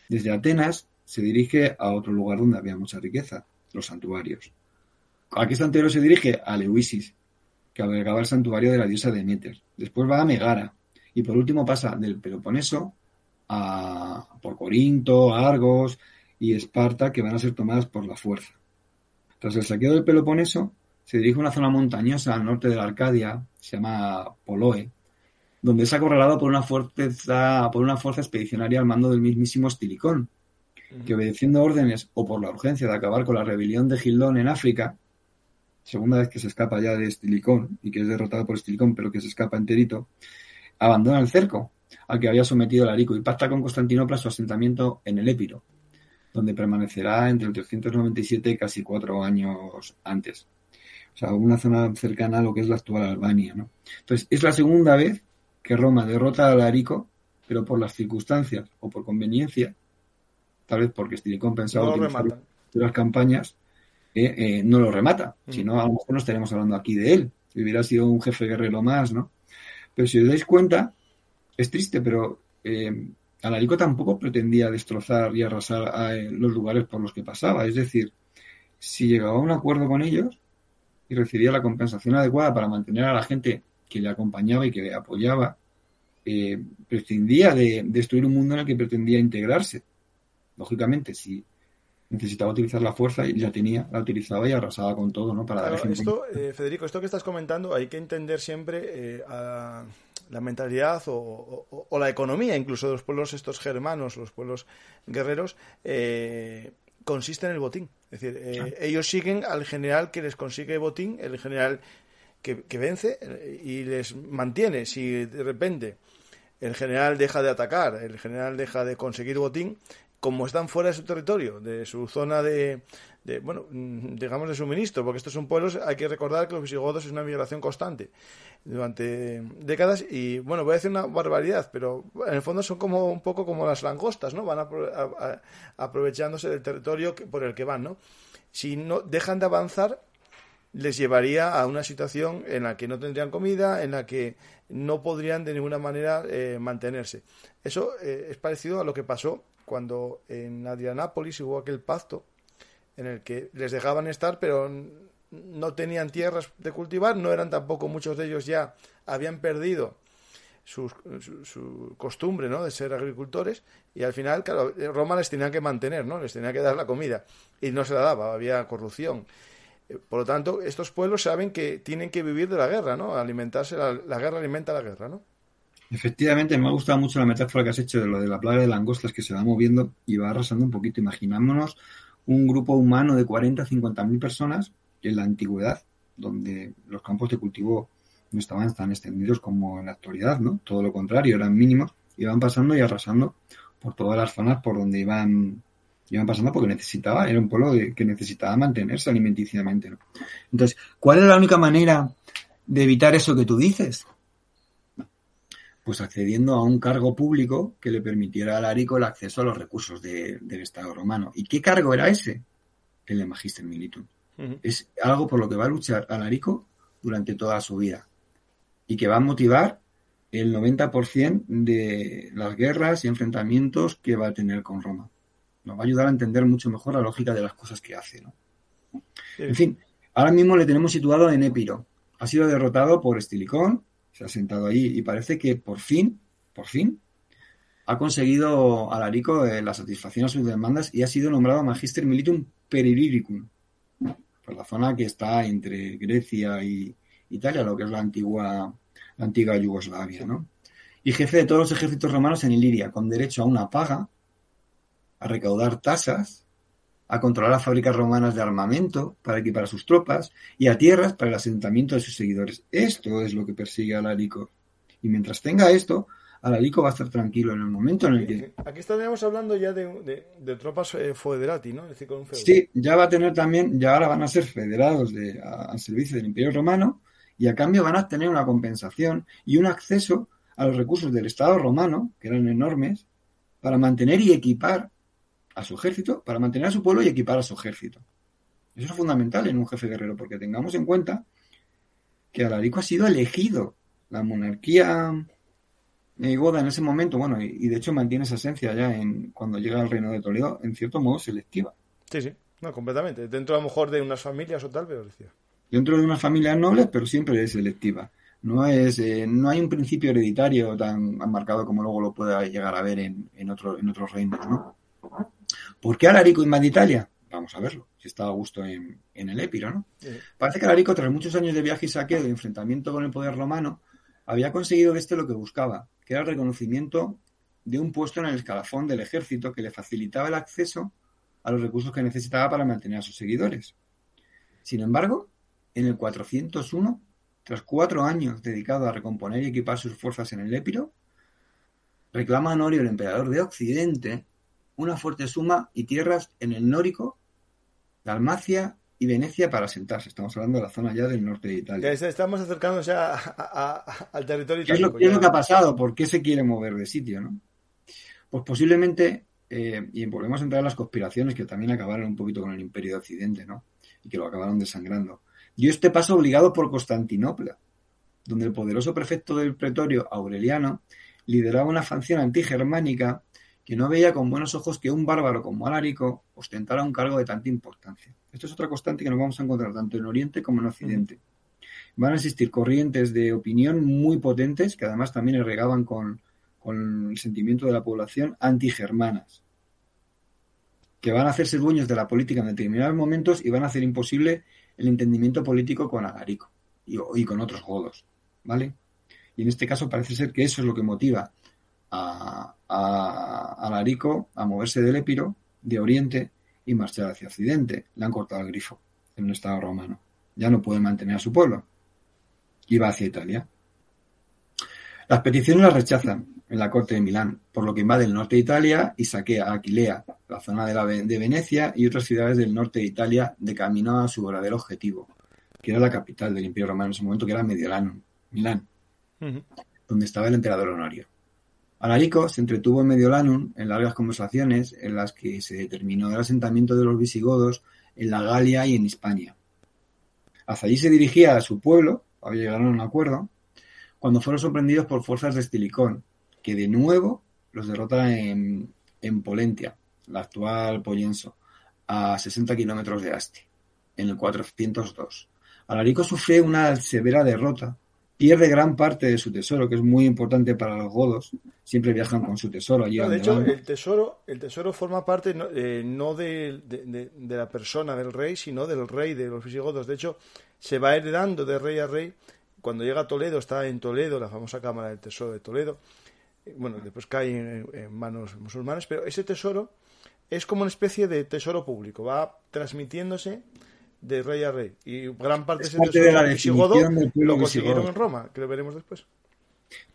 Desde Atenas se dirige a otro lugar donde había mucha riqueza, los santuarios. ¿A qué santuario se dirige? A Leuisis, que albergaba el santuario de la diosa Demeter. Después va a Megara y por último pasa del Peloponeso a por Corinto, Argos y Esparta, que van a ser tomadas por la fuerza. Tras el saqueo del Peloponeso, se dirige a una zona montañosa al norte de la Arcadia, se llama Poloe, donde es acorralado por una fuerza, por una fuerza expedicionaria al mando del mismísimo Estilicón, que obedeciendo órdenes o por la urgencia de acabar con la rebelión de Gildón en África, segunda vez que se escapa ya de Estilicón y que es derrotado por Estilicón, pero que se escapa enterito, abandona el cerco al que había sometido el Arico y pacta con Constantinopla su asentamiento en el Épiro, donde permanecerá entre el 397 y casi cuatro años antes. O sea, una zona cercana a lo que es la actual Albania. ¿no? Entonces, es la segunda vez que Roma derrota a Alarico, pero por las circunstancias o por conveniencia, tal vez porque Estilicón pensaba No rematan. las campañas, eh, eh, no lo remata. Mm. Si no, a lo mejor no estaríamos hablando aquí de él. Si hubiera sido un jefe guerrero más, ¿no? Pero si os dais cuenta, es triste, pero eh, Alarico tampoco pretendía destrozar y arrasar a, los lugares por los que pasaba. Es decir, si llegaba a un acuerdo con ellos y recibía la compensación adecuada para mantener a la gente que le acompañaba y que le apoyaba, eh, prescindía de destruir un mundo en el que pretendía integrarse. Lógicamente, si necesitaba utilizar la fuerza y la tenía, la utilizaba y arrasaba con todo, ¿no? Para dar ejemplo. esto, eh, Federico, esto que estás comentando, hay que entender siempre eh, a la mentalidad o, o- o la economía, incluso de los pueblos estos germanos, los pueblos guerreros, eh, consiste en el botín. Es decir, eh, ellos siguen al general que les consigue botín, el general que, que vence eh, y les mantiene. Si de repente el general deja de atacar, el general deja de conseguir botín, como están fuera de su territorio, de su zona de, de, bueno, mm, digamos de suministro, porque estos son pueblos, hay que recordar que los visigodos es una migración constante durante décadas y, bueno, voy a decir una barbaridad, pero en el fondo son como un poco como las langostas, ¿no? Van a- a- aprovechándose del territorio que- por el que van, ¿no? Si no dejan de avanzar, les llevaría a una situación en la que no tendrían comida, en la que no podrían de ninguna manera eh, mantenerse. Eso eh, es parecido a lo que pasó cuando en Adrianápolis hubo aquel pacto en el que les dejaban estar, pero no tenían tierras de cultivar, no eran tampoco muchos de ellos ya habían perdido su, su costumbre ¿no? de ser agricultores y al final, claro, Roma les tenía que mantener, ¿no? les tenía que dar la comida y no se la daba, había corrupción. Eh, Por lo tanto, estos pueblos saben que tienen que vivir de la guerra, ¿no? Alimentarse, la, la guerra alimenta la guerra, ¿no? Efectivamente, me ha gustado mucho la metáfora que has hecho de lo de la plaga de langostas que se va moviendo y va arrasando un poquito. Imaginámonos un grupo humano de 40 50 mil personas en la antigüedad, donde los campos de cultivo no estaban tan extendidos como en la actualidad, ¿no? Todo lo contrario, eran mínimos, iban pasando y arrasando por todas las zonas por donde iban, iban pasando porque necesitaba, era un pueblo de- que necesitaba mantenerse alimenticiamente. Entonces, ¿cuál es la única manera de evitar eso que tú dices? Pues accediendo a un cargo público que le permitiera a Alarico el acceso a los recursos de- del Estado romano. ¿Y qué cargo era ese? El de Magister Militum. Es algo por lo que va a luchar Alarico durante toda su vida y que va a motivar el 90% de las guerras y enfrentamientos que va a tener con Roma. Nos va a ayudar a entender mucho mejor la lógica de las cosas que hace. ¿no? En fin, ahora mismo le tenemos situado en Épiro. Ha sido derrotado por Estilicón, se ha sentado ahí y parece que por fin, por fin, ha conseguido Alarico eh, la satisfacción a sus demandas y ha sido nombrado Magister Militum Periricum, por la zona que está entre Grecia y Italia, lo que es la antigua la antigua Yugoslavia, ¿no? Y jefe de todos los ejércitos romanos en Iliria, con derecho a una paga, a recaudar tasas, a controlar las fábricas romanas de armamento para equipar a sus tropas y a tierras para el asentamiento de sus seguidores. Esto es lo que persigue a Alarico. Y mientras tenga esto, Alarico va a estar tranquilo en el momento en el que... Aquí estaríamos hablando ya de, tropas eh, federati, ¿no? sí, ya va a tener también, ya ahora van a ser federados de, al servicio del Imperio Romano y a cambio van a tener una compensación y un acceso a los recursos del Estado romano, que eran enormes, para mantener y equipar a su ejército, para mantener a su pueblo y equipar a su ejército. Eso es fundamental en un jefe guerrero, porque tengamos en cuenta que Alarico ha sido elegido. La monarquía goda en ese momento, bueno, y, de hecho mantiene esa esencia ya en cuando llega al reino de Toledo, en cierto modo selectiva. Sí, sí, no, completamente. Dentro a lo mejor de unas familias o tal, pero decía dentro de una familia noble, pero siempre es selectiva. No, es, eh, no hay un principio hereditario tan marcado como luego lo pueda llegar a ver en, en, otro, en otros reinos. ¿no? ¿Por qué Alarico invade Italia? Vamos a verlo, si está a gusto en, el Épiro. ¿no? Parece que Alarico, tras muchos años de viaje y saqueo de enfrentamiento con el poder romano, había conseguido de este lo que buscaba, que era el reconocimiento de un puesto en el escalafón del ejército que le facilitaba el acceso a los recursos que necesitaba para mantener a sus seguidores. Sin embargo, en el 401, tras cuatro años dedicados a recomponer y equipar sus fuerzas en el Épiro, reclama a Norio, el emperador de Occidente, una fuerte suma y tierras en el Nórico, Dalmacia y Venecia para asentarse. Estamos hablando de la zona ya del norte de Italia. estamos acercándonos ya al territorio itálico. ¿Qué es, lo, que ha pasado? ¿Por qué se quiere mover de sitio? ¿no? Pues posiblemente, eh, y volvemos a entrar en las conspiraciones que también acabaron un poquito con el imperio de Occidente, ¿no? Y que lo acabaron desangrando dio este paso obligado por Constantinopla, donde el poderoso prefecto del pretorio, Aureliano, lideraba una facción antigermánica que no veía con buenos ojos que un bárbaro como Alarico ostentara un cargo de tanta importancia. Esto es otra constante que nos vamos a encontrar tanto en Oriente como en Occidente. Van a existir corrientes de opinión muy potentes que además también regaban con, con el sentimiento de la población antigermanas, que van a hacerse dueños de la política en determinados momentos y van a hacer imposible el entendimiento político con Alarico y, con otros godos, ¿vale? Y en este caso parece ser que eso es lo que motiva a, Alarico a moverse del Épiro, de Oriente, y marchar hacia Occidente. Le han cortado el grifo en un estado romano. Ya no puede mantener a su pueblo. Y va hacia Italia. Las peticiones las rechazan en la corte de Milán, por lo que invade el norte de Italia y saquea Aquilea, la zona de, la, de Venecia y otras ciudades del norte de Italia de camino a su verdadero objetivo, que era la capital del Imperio Romano en ese momento, que era Mediolano, Milán, donde estaba el emperador Honorio. Alarico se entretuvo en Mediolanum en largas conversaciones en las que se determinó el asentamiento de los visigodos en la Galia y en Hispania. Hasta allí se dirigía a su pueblo, había llegado a un acuerdo, cuando fueron sorprendidos por fuerzas de Estilicón, que de nuevo los derrota en, en Polentia, la actual Poyenso, a 60 kilómetros de Asti, en el 402. Alarico sufre una severa derrota, pierde gran parte de su tesoro, que es muy importante para los godos, siempre viajan con su tesoro allí. de hecho, el tesoro, el tesoro forma parte no, eh, de, de, la persona del rey, sino del rey de los visigodos. De hecho, se va heredando de rey a rey. Cuando llega a Toledo, está en Toledo, la famosa Cámara del Tesoro de Toledo, bueno, después cae en, manos musulmanas, pero ese tesoro es como una especie de tesoro público, va transmitiéndose de rey a rey. Y gran parte de la visigodo lo consiguieron en Roma, que lo veremos después.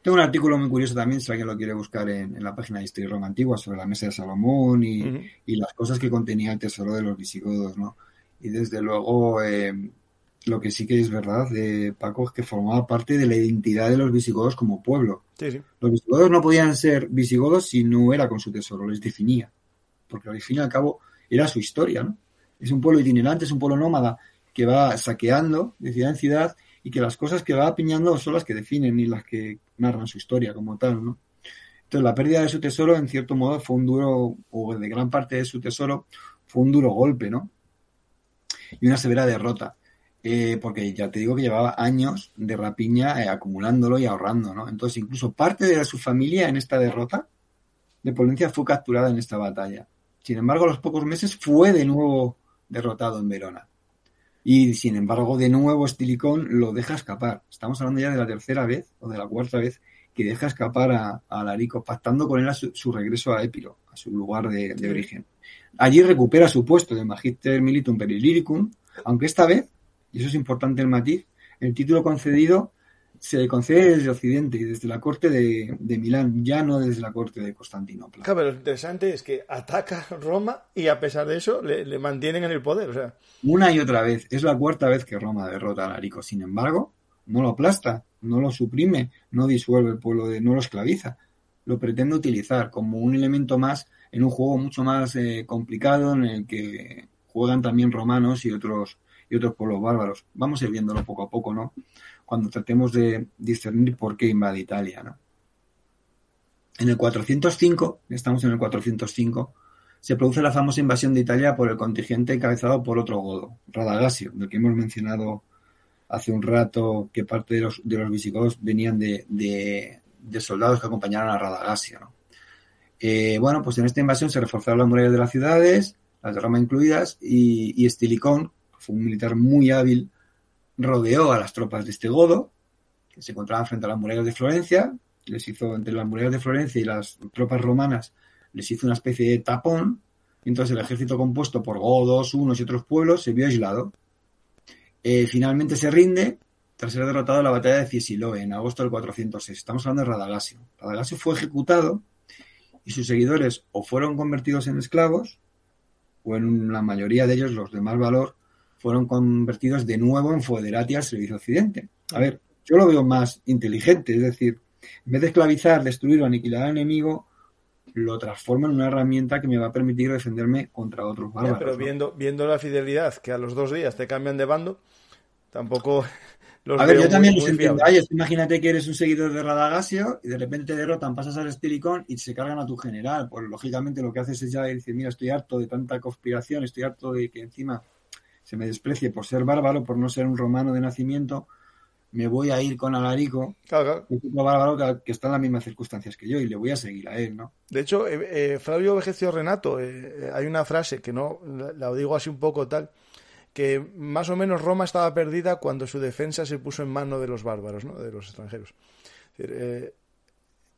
Tengo un artículo muy curioso también, si alguien lo quiere buscar en, la página de Historia Roma Antigua, sobre la mesa de Salomón y, y, las cosas que contenía el tesoro de los visigodos, ¿no? Y desde luego, eh, lo que sí que es verdad, de Paco, es que formaba parte de la identidad de los visigodos como pueblo. Los visigodos no podían ser visigodos si no era con su tesoro, les definía. Porque al fin y al cabo era su historia, ¿no? Es un pueblo itinerante, es un pueblo nómada que va saqueando de ciudad en ciudad y que las cosas que va apiñando son las que definen y las que narran su historia como tal, ¿no? Entonces la pérdida de su tesoro, en cierto modo, fue un duro, o de gran parte de su tesoro, fue un duro golpe, ¿no? Y una severa derrota. Eh, porque ya te digo que llevaba años de rapiña eh, acumulándolo y ahorrando, ¿no? Entonces, incluso parte de su familia en esta derrota de Polencia fue capturada en esta batalla. Sin embargo, a los pocos meses fue de nuevo derrotado en Verona. Y sin embargo, de nuevo Estilicón lo deja escapar. Estamos hablando ya de la tercera vez o de la cuarta vez que deja escapar a, a Larico, pactando con él a su, regreso a Épiro, a su lugar de, origen. Allí recupera su puesto de Magister Militum Periliricum, aunque esta vez y eso es importante el matiz, el título concedido se le concede desde Occidente y desde la corte de, Milán, ya no desde la corte de Constantinopla. Claro, pero lo interesante es que ataca Roma y a pesar de eso le, mantienen en el poder. O sea. Una y otra vez. Es la cuarta vez que Roma derrota a Larico. Sin embargo, no lo aplasta, no lo suprime, no disuelve el pueblo, de, no lo esclaviza. Lo pretende utilizar como un elemento más en un juego mucho más eh, complicado en el que juegan también romanos y otros y otros pueblos bárbaros. Vamos a ir viéndolo poco a poco, ¿no? Cuando tratemos de discernir por qué invade Italia, ¿no? En el 405, estamos en el 405, se produce la famosa invasión de Italia por el contingente encabezado por otro godo, Radagasio, del que hemos mencionado hace un rato que parte de los, de visigodos venían de, de, soldados que acompañaron a Radagasio. ¿no? Eh, bueno, pues en esta invasión se reforzaron las murallas de las ciudades, las de Roma incluidas, y, y Estilicón, fue un militar muy hábil, rodeó a las tropas de este godo, que se encontraban frente a las murallas de Florencia, les hizo, entre las murallas de Florencia y las tropas romanas, les hizo una especie de tapón, y entonces el ejército compuesto por godos, unos y otros pueblos se vio aislado. Eh, finalmente se rinde tras ser derrotado en la batalla de Ciesiloe en agosto del 406. Estamos hablando de Radagasio. Radagasio fue ejecutado y sus seguidores o fueron convertidos en esclavos o en la mayoría de ellos, los de más valor, fueron convertidos de nuevo en foederati al servicio occidente. A ver, yo lo veo más inteligente, es decir, en vez de esclavizar, destruir o aniquilar al enemigo, lo transformo en una herramienta que me va a permitir defenderme contra otros bárbaros. pero viendo, viendo la fidelidad, que a los dos días te cambian de bando, tampoco los A ver, yo también los entiendo. imagínate que eres un seguidor de Radagasio y de repente te derrotan, pasas al Estilicón y se cargan a tu general. Pues lógicamente lo que haces es ya decir, mira, estoy harto de tanta conspiración, estoy harto de que encima se me desprecie por ser bárbaro, por no ser un romano de nacimiento, me voy a ir con Alarico, un bárbaro que, está en las mismas circunstancias que yo, y le voy a seguir a él, ¿no? De hecho, eh, eh, Flavio Vegecio Renato, eh, hay una frase que no, la, digo así un poco tal, que más o menos Roma estaba perdida cuando su defensa se puso en mano de los bárbaros, ¿no? de los extranjeros. Es decir,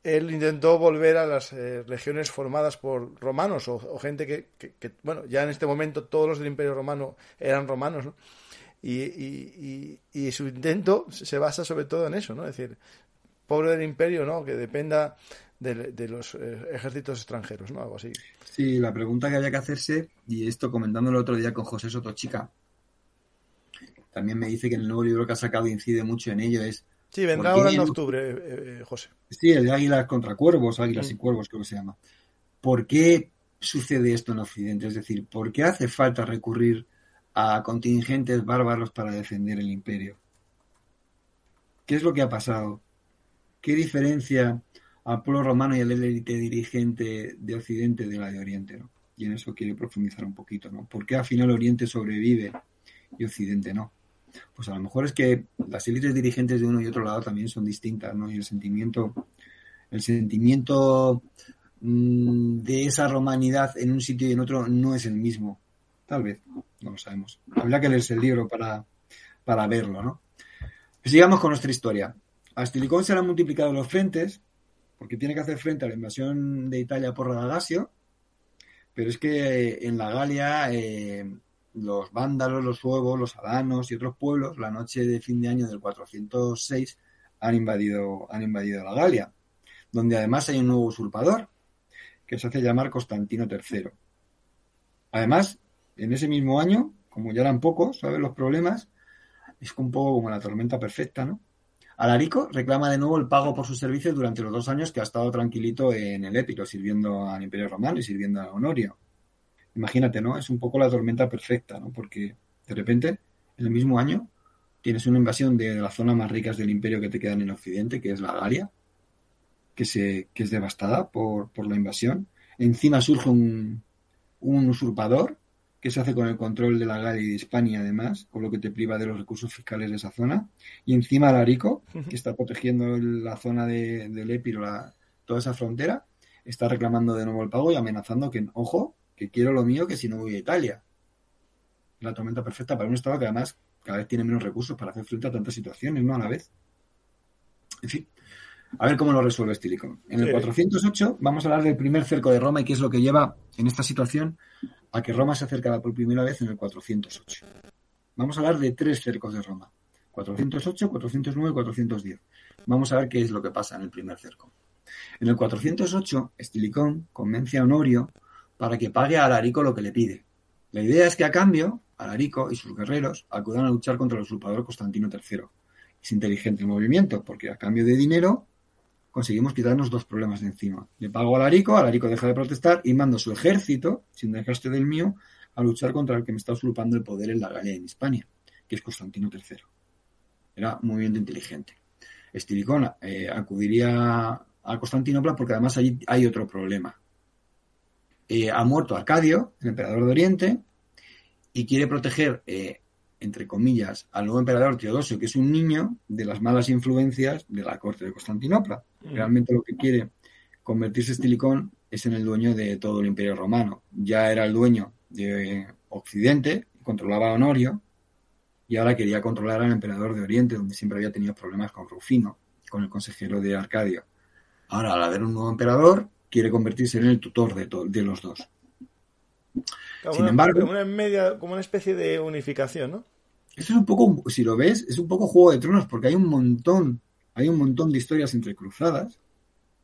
él intentó volver a las eh, regiones formadas por romanos o, gente que, bueno, ya en este momento todos los del Imperio Romano eran romanos, ¿no? Y, y, su intento se basa sobre todo en eso, ¿no? Es decir, pobre del imperio, ¿no? Que dependa de, los eh, ejércitos extranjeros, ¿no? Algo así. Sí, la pregunta que había que hacerse, y esto comentándolo el otro día con José Sotochica, también me dice que en el nuevo libro que ha sacado incide mucho en ello, es Sí, vendrá ahora en octubre, eh, eh, José. Sí, el de Águilas contra Cuervos, Águilas y Cuervos creo que se llama. ¿Por qué sucede esto en Occidente? Es decir, ¿por qué hace falta recurrir a contingentes bárbaros para defender el imperio? ¿Qué es lo que ha pasado? ¿Qué diferencia al pueblo romano y al élite dirigente de Occidente de la de Oriente? Y en eso quiero profundizar un poquito, ¿no? ¿Por qué al final Oriente sobrevive y Occidente no? Pues a lo mejor es que las élites dirigentes de uno y otro lado también son distintas, ¿no? Y el sentimiento, el sentimiento mm, de esa romanidad en un sitio y en otro no es el mismo. Tal vez, no lo sabemos. Habría que leerse el libro para, para verlo, ¿no? Pues sigamos con nuestra historia. A Stilicón se le han multiplicado los frentes, porque tiene que hacer frente a la invasión de Italia por Radagasio, pero es que en la Galia eh, los vándalos, los suevos, los alanos y otros pueblos, la noche de fin de año del 406, han invadido, han invadido la Galia, donde además hay un nuevo usurpador, que se hace llamar Constantino III. Además, en ese mismo año, como ya eran pocos, ¿sabes? Los problemas, es un poco como la tormenta perfecta, ¿no? Alarico reclama de nuevo el pago por sus servicios durante los dos años que ha estado tranquilito en el Épiro, sirviendo al Imperio Romano y sirviendo a Honorio imagínate, ¿no? Es un poco la tormenta perfecta, ¿no? Porque de repente en el mismo año, tienes una invasión de las zonas más ricas del imperio que te quedan en Occidente, que es la Galia, que, se, que es devastada por, por la invasión. Encima surge un, un usurpador que se hace con el control de la Galia y de Hispania, además, con lo que te priva de los recursos fiscales de esa zona. Y encima Alarico, que está protegiendo la zona de, del Épiro, la, toda esa frontera, está reclamando de nuevo el pago y amenazando que, ojo, que quiero lo mío, que si no voy a Italia. La tormenta perfecta para un Estado que además cada vez tiene menos recursos para hacer frente a tantas situaciones, ¿no? A la vez. En fin, a ver cómo lo resuelve Stilicón. En el 408 vamos a hablar del primer cerco de Roma y qué es lo que lleva en esta situación a que Roma se acercara por primera vez en el 408. Vamos a hablar de tres cercos de Roma. 408, 409 y 410. Vamos a ver qué es lo que pasa en el primer cerco. En el 408, Estilicón convence a Honorio para que pague a Alarico lo que le pide. La idea es que a cambio, Alarico y sus guerreros acudan a luchar contra el usurpador Constantino III. Es inteligente el movimiento, porque a cambio de dinero conseguimos quitarnos dos problemas de encima. Le pago a Alarico, Alarico deja de protestar y mando su ejército, sin dejaste del mío, a luchar contra el que me está usurpando el poder en la Galia en Hispania, que es Constantino III. Era un movimiento inteligente. Estilicón eh, acudiría a Constantinopla porque además allí hay otro problema. Eh, ha muerto Arcadio, el emperador de Oriente, y quiere proteger eh, entre comillas, al nuevo emperador Teodosio, que es un niño, de las malas influencias de la corte de Constantinopla. Mm. Realmente lo que quiere convertirse Estilicón es en el dueño de todo el imperio romano. Ya era el dueño de Occidente, controlaba a Honorio, y ahora quería controlar al emperador de Oriente, donde siempre había tenido problemas con Rufino, con el consejero de Arcadio. Ahora, al haber un nuevo emperador, quiere convertirse en el tutor de, de los dos. Sin embargo, como una, media, como una especie de unificación, ¿no? Esto es un poco, si lo ves, es un poco Juego de Tronos, porque hay un montón, hay un montón de historias entrecruzadas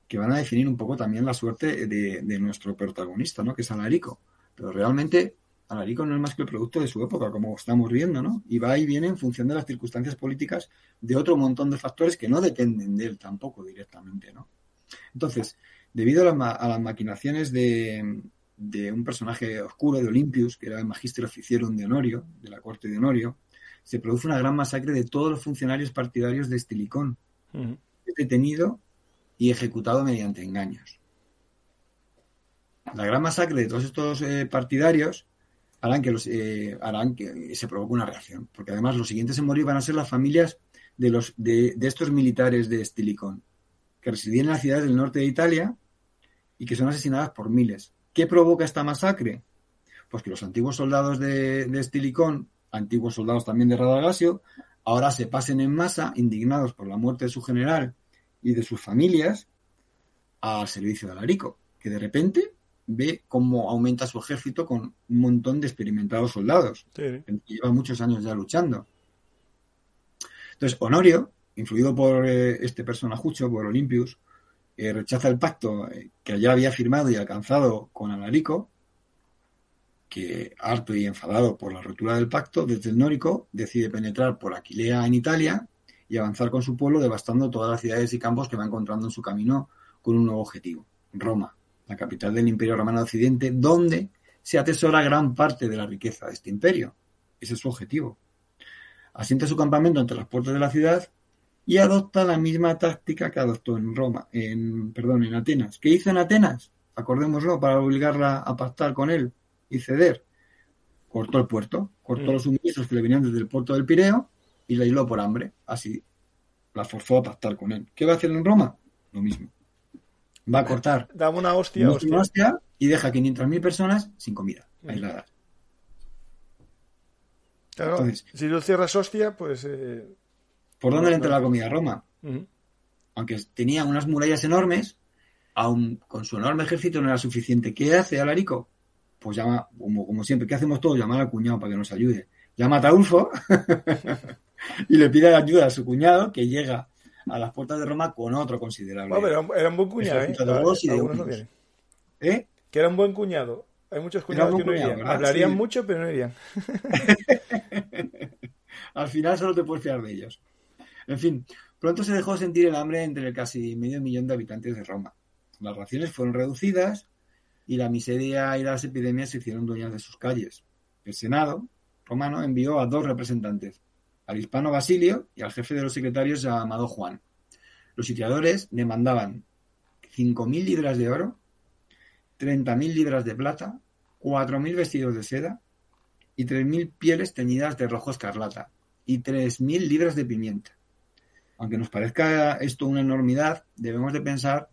que van a definir un poco también la suerte de, nuestro protagonista, ¿no? Que es Alarico. Pero realmente Alarico no es más que el producto de su época, como estamos viendo, ¿no? Y va y viene en función de las circunstancias políticas de otro montón de factores que no dependen de él tampoco directamente, ¿no? Entonces, debido a las maquinaciones de, de un personaje oscuro de Olympius, que era el magíster oficiero de Honorio, de la corte de Honorio, se produce una gran masacre de todos los funcionarios partidarios de Estilicón, detenido y ejecutado mediante engaños. La gran masacre de todos estos eh, partidarios harán que, los, eh, harán que se provoque una reacción, porque además los siguientes en morir van a ser las familias de, los, de, de estos militares de Estilicón, que residían en las ciudades del norte de Italia y que son asesinadas por miles. ¿Qué provoca esta masacre? Pues que los antiguos soldados de, Estilicón, antiguos soldados también de Radagasio, ahora se pasen en masa, indignados por la muerte de su general y de sus familias, al servicio de Alarico, que de repente ve cómo aumenta su ejército con un montón de experimentados soldados, que lleva muchos años ya luchando. Entonces, Honorio, influido por eh, este personajucho, por Olympius, rechaza el pacto eh, que ya había firmado y alcanzado con Alarico, que harto y enfadado por la ruptura del pacto, desde el Nórico decide penetrar por Aquilea en Italia y avanzar con su pueblo devastando todas las ciudades y campos que va encontrando en su camino con un nuevo objetivo, Roma, la capital del Imperio Romano de Occidente, donde se atesora gran parte de la riqueza de este imperio. Ese es su objetivo. Asienta su campamento entre las puertas de la ciudad y adopta la misma táctica que adoptó en Roma, en, perdón, en Atenas. ¿Qué hizo en Atenas? Acordémoslo, para obligarla a pactar con él y ceder. Cortó el puerto, cortó mm. los suministros que le venían desde el puerto del Pireo y la aisló por hambre. Así la forzó a pactar con él. ¿Qué va a hacer en Roma? Lo mismo. Va a cortar. Dame una hostia, Una hostia y deja 500.000 personas sin comida, mm. aisladas. Claro, si tú cierras hostia, pues eh, ¿Por dónde le entra la comida a Roma? Aunque tenía unas murallas enormes, aun con su enorme ejército no era suficiente. ¿Qué hace Alarico? Pues llama, como, siempre, ¿qué hacemos todos? Llamar al cuñado para que nos ayude. Llama a Taulfo y le pide ayuda a su cuñado que llega a las puertas de Roma con otro considerable. era, un buen cuñado, ¿eh? ¿eh? Que era un buen cuñado. Hay muchos cuñados que no irían. Hablarían mucho, pero no irían. Al final solo te puedes fiar de ellos. En fin, pronto se dejó sentir el hambre entre el casi medio millón de habitantes de Roma. Las raciones fueron reducidas y la miseria y las epidemias se hicieron dueñas de sus calles. El Senado, romano envió a dos representantes, al hispano Basilio y al jefe de los secretarios llamado Juan. Los sitiadores demandaban 5.000 libras de oro, 30.000 libras de plata, 4.000 vestidos de seda y 3.000 pieles teñidas de rojo escarlata y 3.000 libras de pimienta. Aunque nos parezca esto una enormidad, debemos de pensar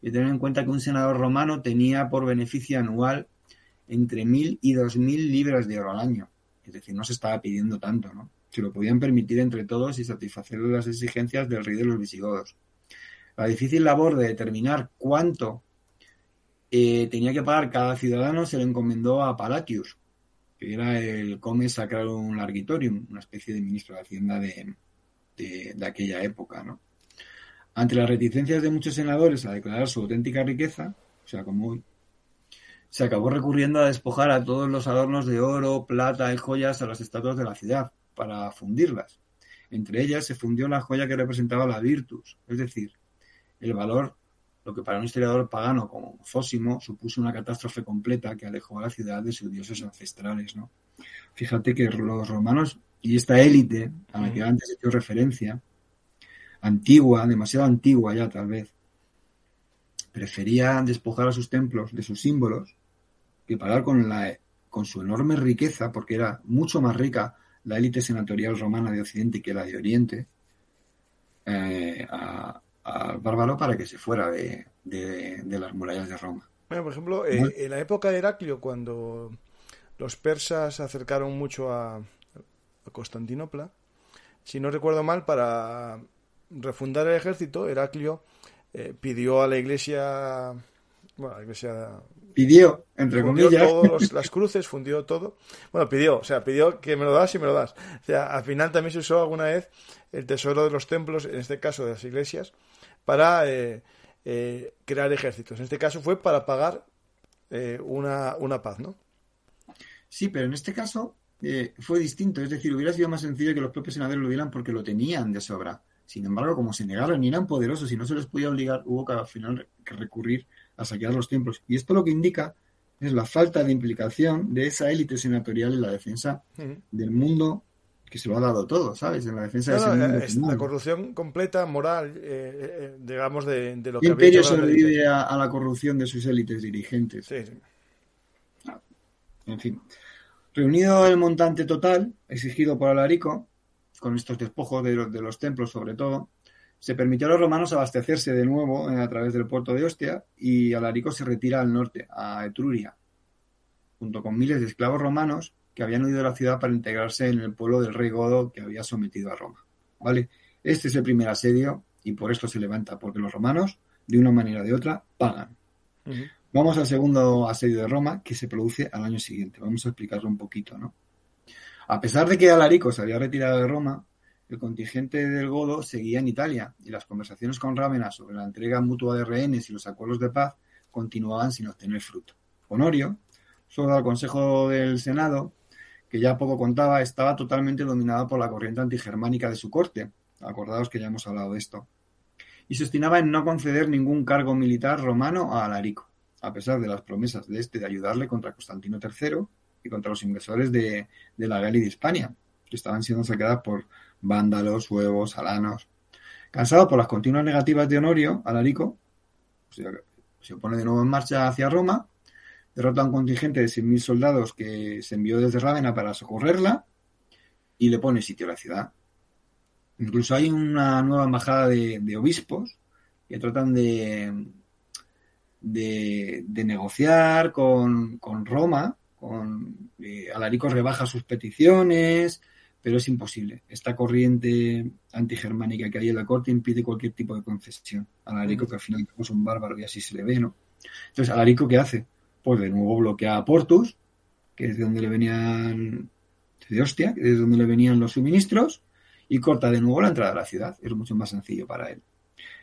y tener en cuenta que un senador romano tenía por beneficio anual entre 1.000 y 2.000 libras de oro al año. Es decir, no se estaba pidiendo tanto, ¿no? Se lo podían permitir entre todos y satisfacer las exigencias del rey de los visigodos. La difícil labor de determinar cuánto eh, tenía que pagar cada ciudadano se le encomendó a Palatius, que era el come sacrarum largitorium, una especie de ministro de Hacienda de, de, aquella época, ¿no? Ante las reticencias de muchos senadores a declarar su auténtica riqueza, o sea, como hoy, se acabó recurriendo a despojar a todos los adornos de oro, plata y joyas a las estatuas de la ciudad para fundirlas. Entre ellas se fundió la joya que representaba la virtus, es decir, el valor, lo que para un historiador pagano como Fósimo supuso una catástrofe completa que alejó a la ciudad de sus dioses ancestrales. ¿no? Fíjate que los romanos y esta élite a la que antes he hecho referencia, antigua, demasiado antigua ya tal vez, prefería despojar a sus templos de sus símbolos que pagar con, la, con su enorme riqueza, porque era mucho más rica la élite senatorial romana de Occidente que la de Oriente, eh, al bárbaro para que se fuera de, las murallas de Roma. Bueno, por ejemplo, eh, en la época de Heraclio, cuando los persas se acercaron mucho a, a Constantinopla. Si no recuerdo mal, para refundar el ejército, Heraclio eh, pidió a la iglesia. Bueno, la iglesia. Pidió, entre comillas. Todas las cruces, fundió todo. Bueno, pidió, o sea, pidió que me lo das y me lo das. O sea, al final también se usó alguna vez el tesoro de los templos, en este caso de las iglesias, para eh, eh, crear ejércitos. En este caso fue para pagar una, una paz, ¿no? Sí, pero en este caso eh, fue distinto. Es decir, hubiera sido más sencillo que los propios senadores lo dieran porque lo tenían de sobra. Sin embargo, como se negaron y eran poderosos y no se les podía obligar, hubo que al final que recurrir a saquear los templos. Y esto lo que indica es la falta de implicación de esa élite senatorial en la defensa del mundo que se lo ha dado todo, ¿sabes? En la defensa de ese mundo. Es la corrupción completa, moral, eh, eh, digamos, de, lo que... El imperio sobrevive a, a, la corrupción de sus élites dirigentes. Sí, sí. En fin. Reunido el montante total exigido por Alarico, con estos despojos de los, templos sobre todo, se permitió a los romanos abastecerse de nuevo eh, a través del puerto de Ostia y Alarico se retira al norte, a Etruria, junto con miles de esclavos romanos que habían huido de la ciudad para integrarse en el pueblo del rey Godo que había sometido a Roma. ¿Vale? Este es el primer asedio y por esto se levanta, porque los romanos, de una manera o de otra, pagan. Vamos al segundo asedio de Roma, que se produce al año siguiente. Vamos a explicarlo un poquito, ¿no? A pesar de que Alarico se había retirado de Roma, el contingente del Godo seguía en Italia y las conversaciones con Rávena sobre la entrega mutua de rehenes y los acuerdos de paz continuaban sin obtener fruto. Honorio, solo al Consejo del Senado, que ya poco contaba, estaba totalmente dominado por la corriente antigermánica de su corte. Acordaos que ya hemos hablado de esto. Y se obstinaba en no conceder ningún cargo militar romano a Alarico a pesar de las promesas de este de ayudarle contra Constantino III y contra los invasores de, la Galia y de España, que estaban siendo saqueadas por vándalos, huevos, alanos. Cansado por las continuas negativas de Honorio, Alarico se, se pone de nuevo en marcha hacia Roma, derrota a un contingente de 100.000 soldados que se envió desde Rávena para socorrerla y le pone sitio a la ciudad. Incluso hay una nueva embajada de obispos que tratan de, de, negociar con, Roma, con eh, Alarico rebaja sus peticiones, pero es imposible. Esta corriente antigermánica que hay en la corte impide cualquier tipo de concesión. Alarico, que al final es un bárbaro y así se le ve, ¿no? Entonces, Alarico, ¿qué hace? Pues de nuevo bloquea a Portus, que es de donde le venían, de Hostia, que es de donde le venían los suministros, y corta de nuevo la entrada a la ciudad. Es mucho más sencillo para él.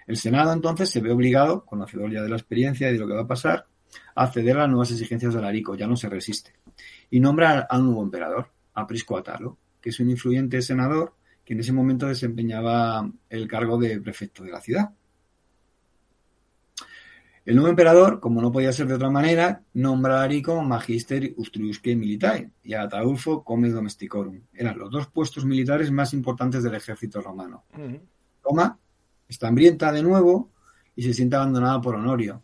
El Senado entonces se ve obligado, conocedor ya de la experiencia y de lo que va a pasar, a acceder a las nuevas exigencias de Alarico, ya no se resiste, y nombra a un nuevo emperador, a Prisco Atalo, que es un influyente senador que en ese momento desempeñaba el cargo de prefecto de la ciudad. El nuevo emperador, como no podía ser de otra manera, nombra a Alarico Magister Ustriusque Militae y a Ataulfo Comes Domesticorum. Eran los dos puestos militares más importantes del ejército romano. Roma está hambrienta de nuevo y se siente abandonada por Honorio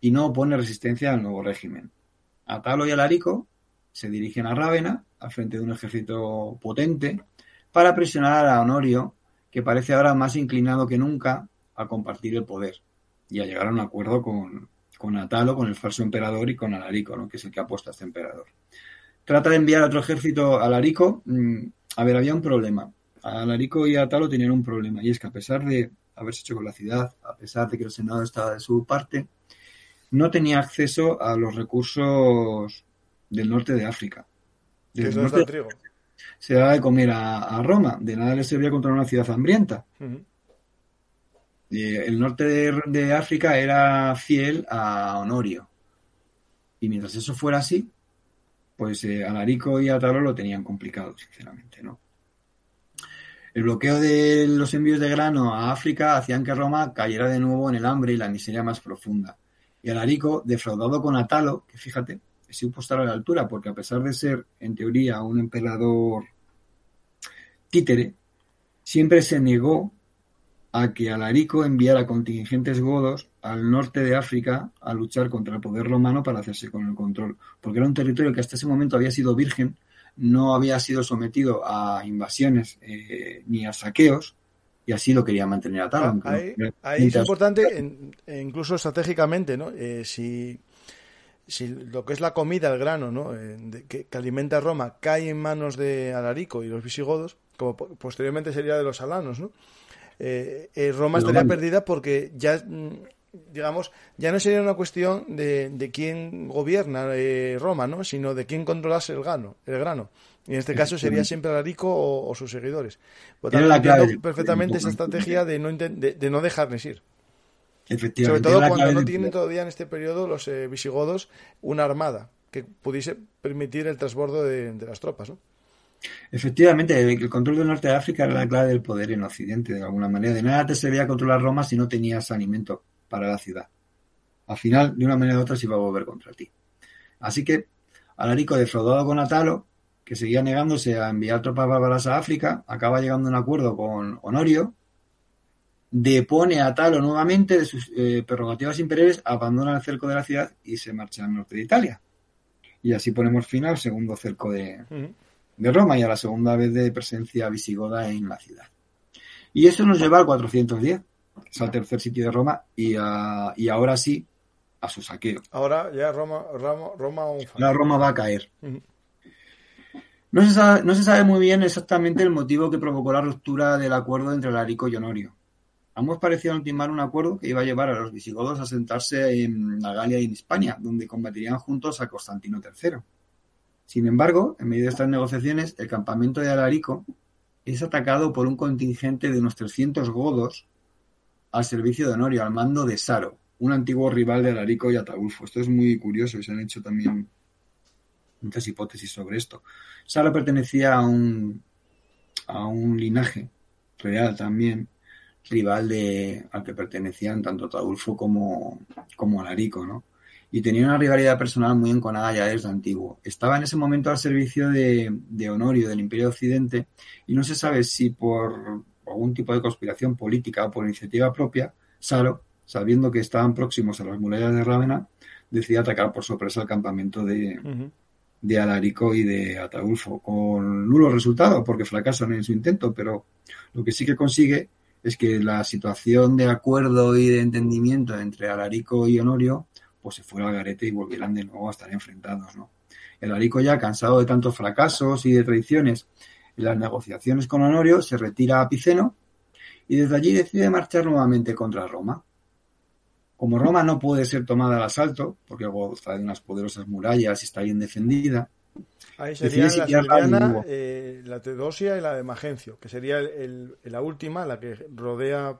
y no opone resistencia al nuevo régimen. Atalo y Alarico se dirigen a Rávena al frente de un ejército potente para presionar a Honorio, que parece ahora más inclinado que nunca a compartir el poder y a llegar a un acuerdo con, con Atalo, con el falso emperador y con Alarico, que es el que ha puesto a este emperador. Trata de enviar otro ejército a Alarico. Mm, a ver, había un problema. Alarico y Atalo tenían un problema, y es que a pesar de haberse hecho con la ciudad, a pesar de que el Senado estaba de su parte, no tenía acceso a los recursos del norte de África. Del norte trigo? Se daba de comer a, Roma, de nada le servía contra una ciudad hambrienta el norte de, África era fiel a Honorio. Y mientras eso fuera así, pues eh, Alarico y Atalo lo tenían complicado, sinceramente, ¿no? El bloqueo de los envíos de grano a África hacían que Roma cayera de nuevo en el hambre y la miseria más profunda. Y Alarico, defraudado con Atalo, que fíjate, se estar a la altura, porque a pesar de ser, en teoría, un emperador títere, siempre se negó a que Alarico enviara contingentes godos al norte de África a luchar contra el poder romano para hacerse con el control, porque era un territorio que hasta ese momento había sido virgen, no había sido sometido a invasiones eh, ni a saqueos, y así lo quería mantener a tal. Ah, ahí, es importante, incluso estratégicamente, ¿no? Eh, si, si lo que es la comida, el grano, ¿no? Eh, que, que, alimenta a Roma, cae en manos de Alarico y los visigodos, como posteriormente sería de los alanos, ¿no? Eh, Roma estaría perdida porque ya, mm, digamos, ya no sería una cuestión de, de quién gobierna eh, Roma, ¿no? sino de quién controlase el grano. El grano. Y en este caso sería siempre Alarico o, o sus seguidores. Por tanto, perfectamente esa estrategia de no, de, no dejarles ir. Sobre todo cuando no tienen todavía en este periodo los visigodos una armada que pudiese permitir el transbordo de, de las tropas. ¿no? Efectivamente, el control del norte de África era la clave del poder en Occidente, de alguna manera. De nada te servía controlar Roma si no tenías alimento para la ciudad. Al final, de una manera u otra, se iba a volver contra ti. Así que, Alarico, defraudado con Atalo, que seguía negándose a enviar tropas bárbaras a África, acaba llegando a un acuerdo con Honorio, depone a Atalo nuevamente de sus eh, prerrogativas imperiales, abandona el cerco de la ciudad y se marcha al norte de Italia. Y así ponemos fin al segundo cerco de, de Roma y a la segunda vez de presencia visigoda en la ciudad. Y eso nos lleva al 410, que es el tercer sitio de Roma, y, y ahora sí a su saqueo. Ahora ya Roma, Roma, Roma, la Roma va a caer. No se, sabe, no se sabe muy bien exactamente el motivo que provocó la ruptura del acuerdo entre Larico y Honorio. Ambos parecían ultimar un acuerdo que iba a llevar a los visigodos a sentarse en la Galia y en Hispania, donde combatirían juntos a Constantino III. Sin embargo, en medio de estas negociaciones, el campamento de Alarico es atacado por un contingente de unos 300 godos al servicio de Honorio, al mando de Saro, un antiguo rival de Alarico y Ataulfo. Esto es muy curioso y se han hecho también muchas hipótesis sobre esto. Saro pertenecía a un, a un linaje real también, rival de, al que pertenecían tanto Ataulfo como, como Alarico, ¿no? y tenía una rivalidad personal muy enconada ya desde antiguo. Estaba en ese momento al servicio de, Honorio, del Imperio Occidente, y no se sabe si por algún tipo de conspiración política o por iniciativa propia, Saro, sabiendo que estaban próximos a las murallas de Rávena, decide atacar por sorpresa el campamento de, de Alarico y de Ataulfo, con nulo resultado, porque fracasan en su intento, pero lo que sí que consigue es que la situación de acuerdo y de entendimiento entre Alarico y Honorio pues se fuera al garete y volvieran de nuevo a estar enfrentados, ¿no? El Arico ya cansado de tantos fracasos y de traiciones las negociaciones con Honorio, se retira a Piceno y desde allí decide marchar nuevamente contra Roma. Como Roma no puede ser tomada al asalto, porque goza de unas poderosas murallas y está bien defendida, Ahí serían la Silviana, eh, la Teodosia y la de Magencio, que sería la última, la que rodea,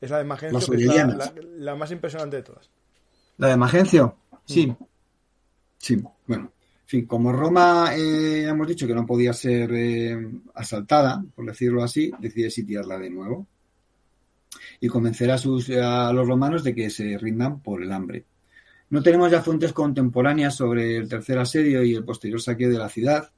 es la de Magencio, que es la, más impresionante de todas. ¿La de Magencio? Sí. Sí, bueno. Fin, como Roma eh, hemos dicho que no podía ser eh, asaltada, por decirlo así, decide sitiarla de nuevo. y convencer a, sus, a los romanos de que se rindan por el hambre. No tenemos ya fuentes contemporáneas sobre el tercer asedio y el posterior saqueo de la ciudad,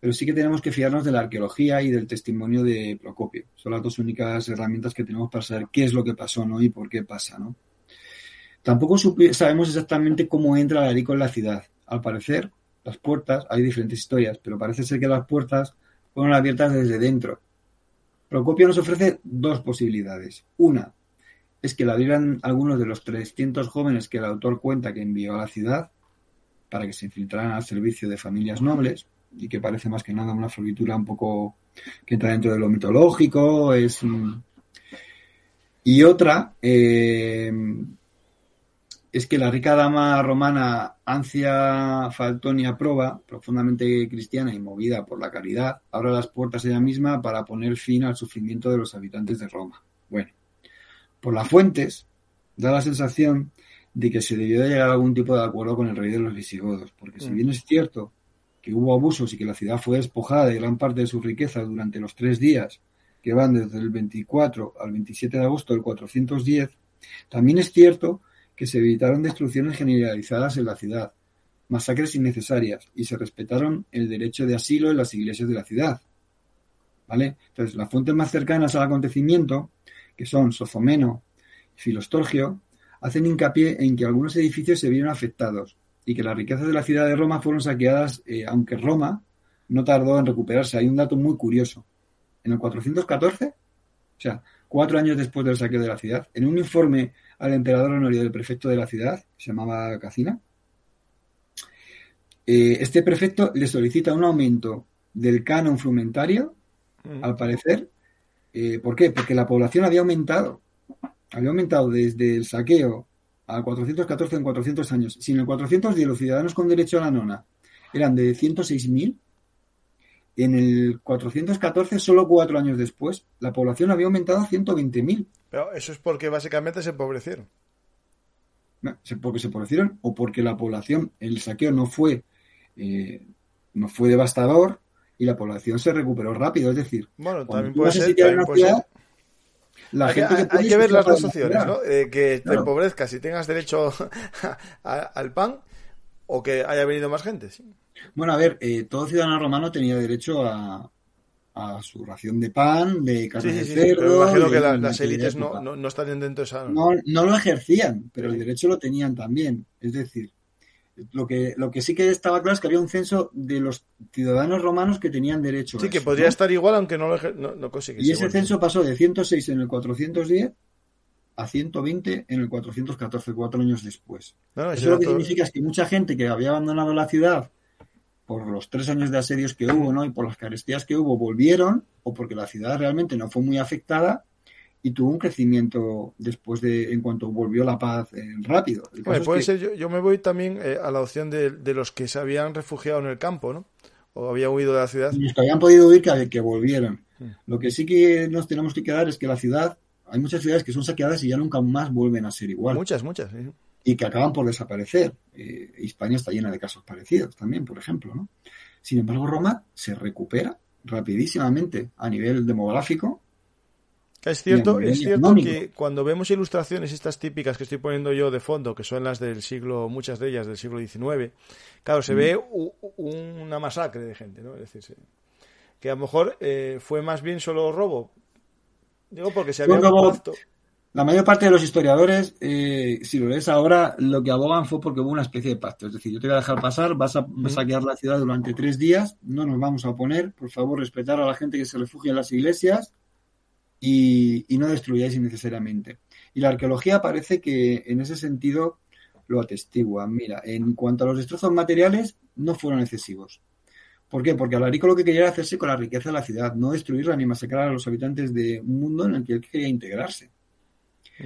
pero sí que tenemos que fiarnos de la arqueología y del testimonio de Procopio. Son las dos únicas herramientas que tenemos para saber qué es lo que pasó ¿no? y por qué pasa. ¿no? Tampoco sabemos exactamente cómo entra Larico en la ciudad. Al parecer, las puertas, hay diferentes historias, pero parece ser que las puertas fueron abiertas desde dentro. Procopio nos ofrece dos posibilidades. Una es que la abrieran algunos de los 300 jóvenes que el autor cuenta que envió a la ciudad para que se infiltraran al servicio de familias nobles y que parece más que nada una floritura un poco que entra dentro de lo mitológico. Es, y otra, eh, es que la rica dama romana Ancia Faltonia Proba, profundamente cristiana y movida por la caridad, abre las puertas ella misma para poner fin al sufrimiento de los habitantes de Roma. Bueno, por las fuentes da la sensación de que se debió de llegar a algún tipo de acuerdo con el rey de los visigodos, porque si mm. bien es cierto que hubo abusos y que la ciudad fue despojada de gran parte de su riqueza durante los tres días que van desde el 24 al 27 de agosto del 410, también es cierto que se evitaron destrucciones generalizadas en la ciudad, masacres innecesarias y se respetaron el derecho de asilo en las iglesias de la ciudad. ¿Vale? Entonces, las fuentes más cercanas al acontecimiento, que son Sofomeno y Filostorgio, hacen hincapié en que algunos edificios se vieron afectados y que las riquezas de la ciudad de Roma fueron saqueadas, eh, aunque Roma no tardó en recuperarse. Hay un dato muy curioso. En el 414, o sea, cuatro años después del saqueo de la ciudad, en un informe al emperador honorio del prefecto de la ciudad, se llamaba Cacina. Eh, este prefecto le solicita un aumento del canon frumentario, mm. al parecer. Eh, ¿Por qué? Porque la población había aumentado. Había aumentado desde el saqueo a 414 en 400 años. Si en el 410 los ciudadanos con derecho a la nona eran de 106.000, en el 414, solo cuatro años después, la población había aumentado a 120.000. Pero eso es porque básicamente se empobrecieron. porque se empobrecieron o porque la población, el saqueo no fue, eh, no fue devastador y la población se recuperó rápido. Es decir, bueno, también puede ser. La hay, gente que, hay que ver las dos opciones, ¿no? Eh, que te empobrezcas y tengas derecho al pan o que haya venido más gente. ¿sí? Bueno, a ver, eh, todo ciudadano romano tenía derecho a, a su ración de pan, de carne de cerdo. pero imagino que las élites no, no, no, estarían dentro de esa. No, no lo ejercían, pero el derecho lo tenían también. Es decir, lo que, lo que sí que estaba claro es que había un censo de los ciudadanos romanos que tenían derecho sí, que podría estar igual aunque no lo no, no Y ese censo pasó de 106 en el 410 a 120 en el 414, cuatro años después. Eso lo que significa es que mucha gente que había abandonado la ciudad por los tres años de asedios que hubo, ¿no? Y por las carestías que hubo, volvieron, o porque la ciudad realmente no fue muy afectada y tuvo un crecimiento después de, en cuanto volvió la paz eh, rápido. puede ser, yo, me voy también eh, a la opción de, los que se habían refugiado en el campo, ¿no? O habían huido de la ciudad. Los que habían podido huir, que, que volvieron. Lo que sí que nos tenemos que quedar es que la ciudad, hay muchas ciudades que son saqueadas y ya nunca más vuelven a ser igual. Muchas, muchas. Sí y que acaban por desaparecer. Eh, España está llena de casos parecidos también, por ejemplo. ¿no? Sin embargo, Roma se recupera rapidísimamente a nivel demográfico. Es cierto, es cierto que cuando vemos ilustraciones estas típicas que estoy poniendo yo de fondo, que son las del siglo, muchas de ellas del siglo XIX, claro, se mm. ve una masacre de gente, ¿no? Es decir, que a lo mejor eh, fue más bien solo robo. Digo porque se había la mayor parte de los historiadores, eh, si lo lees ahora, lo que abogan fue porque hubo una especie de pacto. Es decir, yo te voy a dejar pasar, vas a, saquear la ciudad durante tres días, no nos vamos a oponer, por favor, respetar a la gente que se refugia en las iglesias y, no destruyáis innecesariamente. Y la arqueología parece que en ese sentido lo atestigua. Mira, en cuanto a los destrozos materiales, no fueron excesivos. ¿Por qué? Porque Alarico lo que quería era hacerse con la riqueza de la ciudad, no destruirla ni masacrar a los habitantes de un mundo en el que él quería integrarse.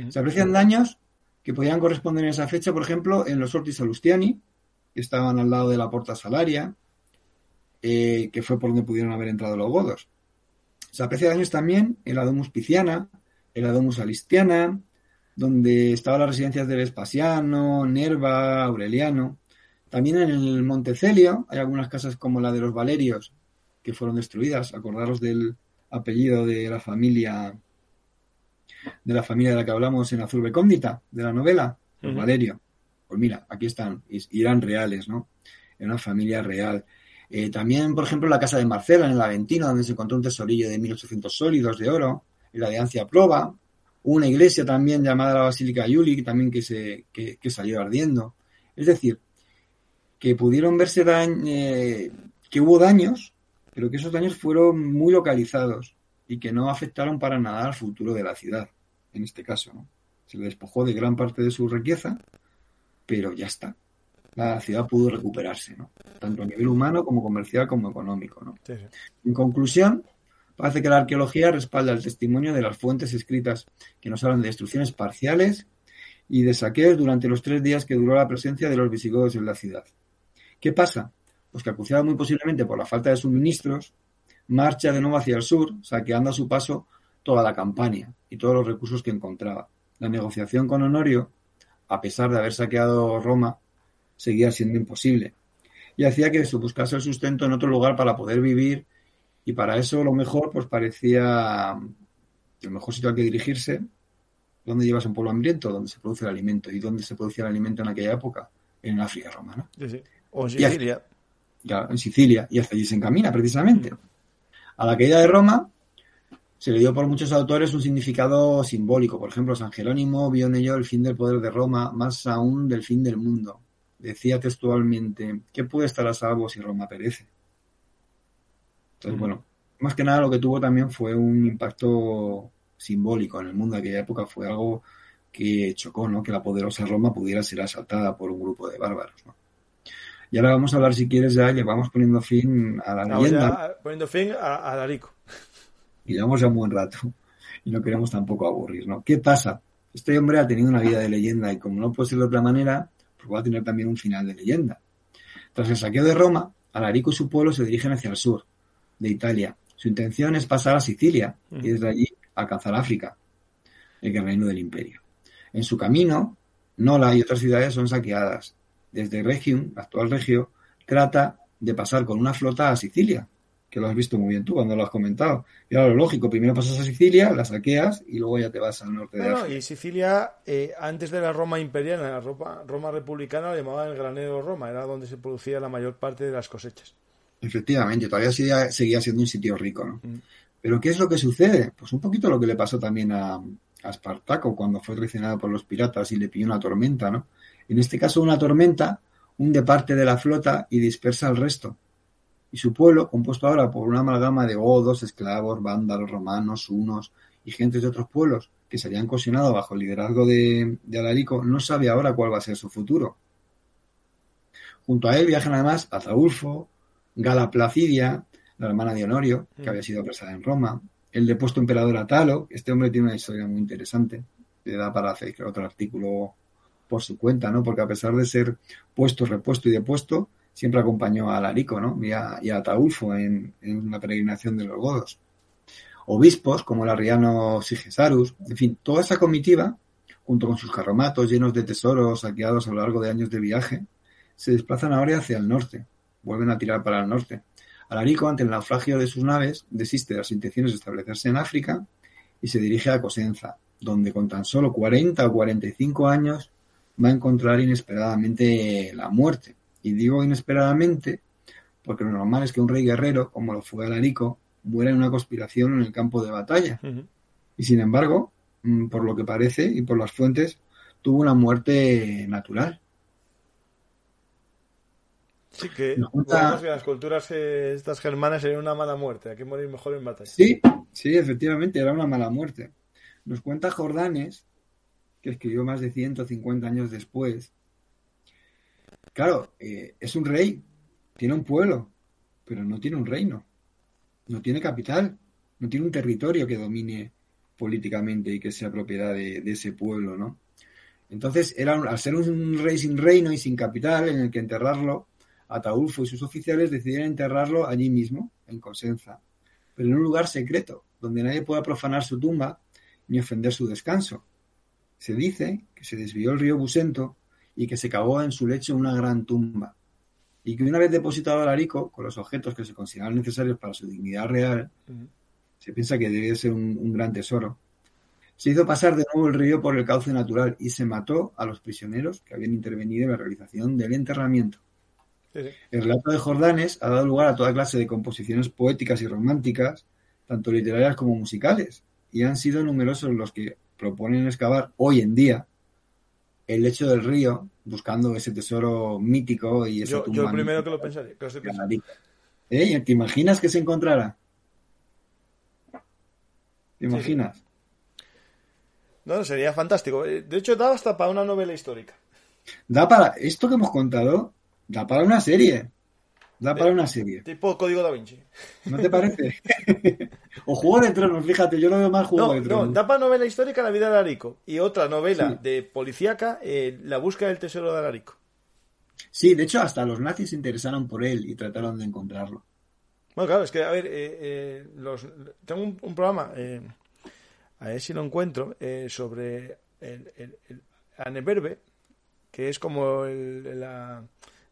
Se aprecian daños que podían corresponder en esa fecha, por ejemplo, en los Ortis Salustiani, que estaban al lado de la Porta Salaria, eh, que fue por donde pudieron haber entrado los godos. Se aprecia daños también en la Domus Piciana, en la Domus Alistiana, donde estaban las residencias de Vespasiano, Nerva, Aureliano. También en el Monte Celio hay algunas casas como la de los Valerios que fueron destruidas. Acordaros del apellido de la familia de la familia de la que hablamos en Azul Becóndita, de la novela, pues Valerio. Pues mira, aquí están, y eran reales, ¿no? Era una familia real. Eh, también, por ejemplo, la casa de Marcela en el Aventino, donde se encontró un tesorillo de 1800 sólidos de oro, y la de Ancia Proba, una iglesia también llamada la Basílica Yuli, también que, se, que, salió ardiendo. Es decir, que pudieron verse eh, que hubo daños, pero que esos daños fueron muy localizados y que no afectaron para nada al futuro de la ciudad, en este caso. ¿no? Se le despojó de gran parte de su riqueza, pero ya está. La ciudad pudo recuperarse, ¿no? tanto a nivel humano como comercial como económico. ¿no? En conclusión, parece que la arqueología respalda el testimonio de las fuentes escritas que nos hablan de destrucciones parciales y de saqueos durante los tres días que duró la presencia de los visigodos en la ciudad. ¿Qué pasa? Pues que acuciado muy posiblemente por la falta de suministros, marcha de nuevo hacia el sur, saqueando a su paso toda la campaña y todos los recursos que encontraba. La negociación con Honorio, a pesar de haber saqueado Roma, seguía siendo imposible y hacía que se buscase el sustento en otro lugar para poder vivir y para eso lo mejor pues parecía el mejor sitio al que dirigirse ¿Dónde llevas un pueblo hambriento? Donde se produce el alimento. ¿Y dónde se producía el alimento en aquella época? En África romana. O en Sicilia. ya, en Sicilia. Y hasta allí se encamina, precisamente. A la caída de Roma se le dio por muchos autores un significado simbólico. Por ejemplo, San Jerónimo vio en ello el fin del poder de Roma, más aún del fin del mundo. Decía textualmente, ¿qué puede estar a salvo si Roma perece? Entonces, bueno, más que nada lo que tuvo también fue un impacto simbólico en el mundo de aquella época fue algo que chocó, ¿no? Que la poderosa Roma pudiera ser asaltada por un grupo de bárbaros, Y ahora vamos a hablar, si quieres, ya le vamos poniendo fin a la leyenda. poniendo fin a, a Darico. Y llevamos ya un buen rato. Y no queremos tampoco aburrir, ¿no? ¿Qué pasa? Este hombre ha tenido una vida de leyenda y como no puede ser de otra manera, pues va a tener también un final de leyenda. Tras el saqueo de Roma, Alarico y su pueblo se dirigen hacia el sur de Italia. Su intención es pasar a Sicilia y desde allí alcanzar África, el reino del imperio. En su camino, Nola y otras ciudades son saqueadas. Desde Regium, actual Regio, trata de pasar con una flota a Sicilia, que lo has visto muy bien tú cuando lo has comentado. Y ahora lo lógico, primero pasas a Sicilia, la saqueas y luego ya te vas al norte de África. y Sicilia, eh, antes de la Roma imperial, la Roma, Roma republicana, la llamaban el granero Roma, era donde se producía la mayor parte de las cosechas. Efectivamente, todavía seguía, siendo un sitio rico, ¿no? Mm. Pero ¿qué es lo que sucede? Pues un poquito lo que le pasó también a, Espartaco cuando fue traicionado por los piratas y le pilló una tormenta, ¿no? En este caso una tormenta hunde parte de la flota y dispersa al resto. Y su pueblo, compuesto ahora por una amalgama de godos, esclavos, vándalos, romanos, hunos y gentes de otros pueblos que se habían cohesionado bajo el liderazgo de, de Alarico, no sabe ahora cuál va a ser su futuro. Junto a él viajan además Ataulfo, Gala Placidia, la hermana de Honorio, que mm. había sido apresada en Roma, el depuesto emperador Atalo, este hombre tiene una historia muy interesante, le da para hacer otro artículo por su cuenta, ¿no? Porque a pesar de ser puesto, repuesto y depuesto, siempre acompañó a Larico, ¿no? Y a, Ataulfo en, en, una peregrinación de los godos. Obispos como el arriano Sigesarus, en fin, toda esa comitiva, junto con sus carromatos llenos de tesoros saqueados a lo largo de años de viaje, se desplazan ahora hacia el norte, vuelven a tirar para el norte, Alarico, ante el naufragio de sus naves, desiste de las intenciones de establecerse en África y se dirige a Cosenza, donde con tan solo 40 o 45 años va a encontrar inesperadamente la muerte. Y digo inesperadamente porque lo normal es que un rey guerrero, como lo fue Alarico, muera en una conspiración en el campo de batalla. Y sin embargo, mm, por lo que parece y por las fuentes, tuvo una muerte natural. Sí, que las culturas eh, estas germanas serían una mala muerte, hay que morir mejor en batalla. Sí, sí, efectivamente, era una mala muerte. Nos cuenta Jordanes, que escribió más de 150 años después. Claro, eh, es un rey, tiene un pueblo, pero no tiene un reino, no tiene capital, no tiene un territorio que domine políticamente y que sea propiedad de, ese pueblo, ¿no? Entonces, era, al ser un rey sin reino y sin capital en el que enterrarlo, Ataulfo y sus oficiales decidieron enterrarlo allí mismo, en Cosenza, pero en un lugar secreto, donde nadie pueda profanar su tumba ni ofender su descanso. Se dice que se desvió el río Busento y que se cavó en su lecho una gran tumba, y que una vez depositado al arico con los objetos que se consideraban necesarios para su dignidad real, se piensa que debe ser un, gran tesoro. se hizo pasar de nuevo el río por el cauce natural y se mató a los prisioneros que habían intervenido en la realización del enterramiento. El relato de Jordanes ha dado lugar a toda clase de composiciones poéticas y románticas, tanto literarias como musicales, y han sido numerosos los que proponen excavar hoy en día el lecho del río buscando ese tesoro mítico y ese Yo, yo el primero que lo pensaría. Que lo estoy pensando. ¿Eh? ¿Te imaginas que se encontrara? ¿Te imaginas? No, sería fantástico. Eh, De hecho, da hasta para una novela histórica. Da para. Esto que hemos contado, da para una serie. Da para una serie. Tipo Código da Vinci. ¿No te parece? o Juego de Tronos, fíjate, yo lo veo más Juego No, de no, da para novela histórica La vida de Alarico. Y otra novela Sí. de policíaca, eh, La búsqueda del tesoro de Alarico. Sí, de hecho, hasta los nazis se interesaron por él y trataron de encontrarlo. Bueno, claro, es que, a ver, eh, eh, los, tengo un, un programa, eh, a ver si lo encuentro, sobre el, el, el Aneberbe, que es como el- la,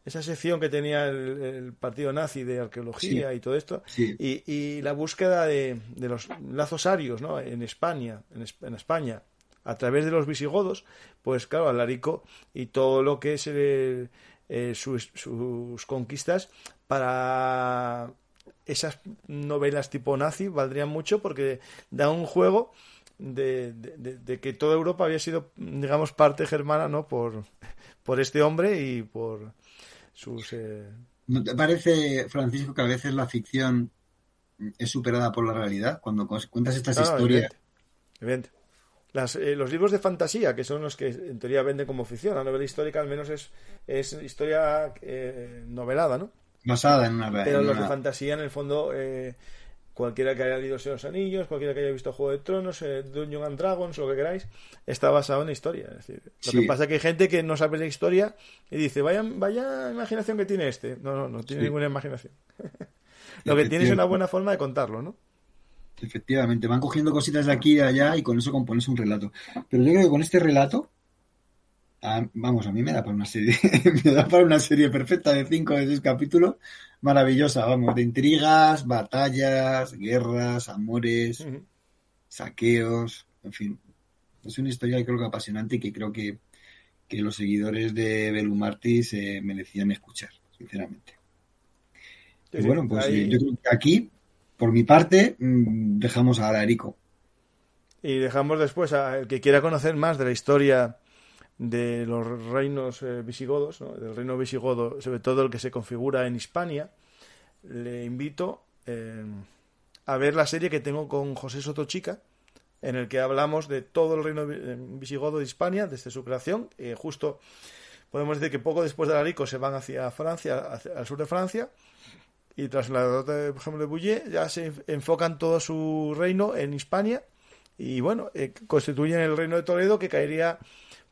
esa sección que tenía el, el partido nazi de arqueología Sí. y todo esto, Sí. y, y la búsqueda de, de los lazos arios ¿no? en España, en, en España, a través de los visigodos, pues claro, Alarico y todo lo que es el- eh, sus, sus conquistas para esas novelas tipo nazi valdrían mucho porque da un juego de, de- de- de que toda Europa había sido, digamos, parte germana, ¿no? Por, por este hombre y por sus... eh, ¿No te parece, Francisco, que a veces la ficción es superada por la realidad? Cuando cu- cuentas estas no, historias. evidente, evidente. Las, eh, los libros de fantasía, que son los que en teoría venden como ficción, la novela histórica al menos es, es historia eh, novelada, ¿no? Basada en una realidad. Pero los de fantasía, en el fondo, eh, cualquiera que haya leído Señor los Anillos, cualquiera que haya visto Juego de Tronos, eh, Dungeons and Dragons, lo que queráis, está basado en la historia. Es decir, lo Sí. que pasa es que hay gente que no sabe la historia y dice, vaya, vaya imaginación que tiene este. No, no, no tiene Sí. ninguna imaginación. lo que tiene es una buena forma de contarlo, ¿no? Efectivamente, van cogiendo cositas de aquí y de allá y con eso compones un relato. Pero yo creo que con este relato, a- vamos, a mí me da para una serie, me da para una serie perfecta de cinco o seis capítulos, maravillosa, vamos, de intrigas, batallas, guerras, amores, saqueos, en fin. Es una historia creo que apasionante y que creo que, que los seguidores de Belumarti se merecían escuchar, sinceramente. Sí, Y bueno, pues ahí- yo creo que aquí, por mi parte, mm, dejamos a Alarico. Y dejamos después a el que quiera conocer más de la historia de los reinos eh, visigodos, ¿no? del reino visigodo, sobre todo el que se configura en Hispania, le invito eh, a ver la serie que tengo con José Sotochica, en el que hablamos de todo el reino eh, visigodo de Hispania desde su creación. Eh, justo podemos decir que poco después de Alarico se van hacia Francia, hacia- al sur de Francia, y tras la derrota, de, por Bouillé, ya se enf- enfocan todo su reino en Hispania y bueno, constituyen el reino de Toledo que caería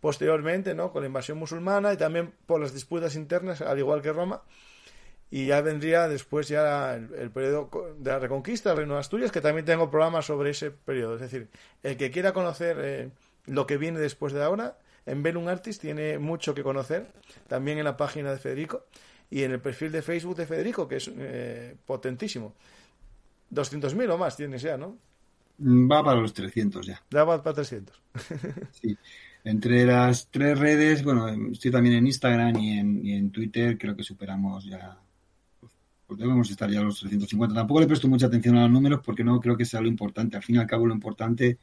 posteriormente, ¿no? Con la invasión musulmana y también por las disputas internas, al igual que Roma. Y ya vendría después ya el, el periodo de la Reconquista, el reino de Asturias, que también tengo programas sobre ese periodo. Es decir, el que quiera conocer eh, lo que viene después de ahora, en Velum Artist tiene mucho que conocer, también en la página de Federico y en el perfil de Facebook de Federico, que es eh, potentísimo. 200.000 o más tienes ya, ¿no? Va para los 300 ya. Ya va para 300. Sí. Entre las tres redes, bueno, estoy también en Instagram y en, y en Twitter, creo que superamos ya. Pues debemos estar ya a los 350. Tampoco le presto mucha atención a los números porque no creo que sea lo importante. Al fin y al cabo, lo importante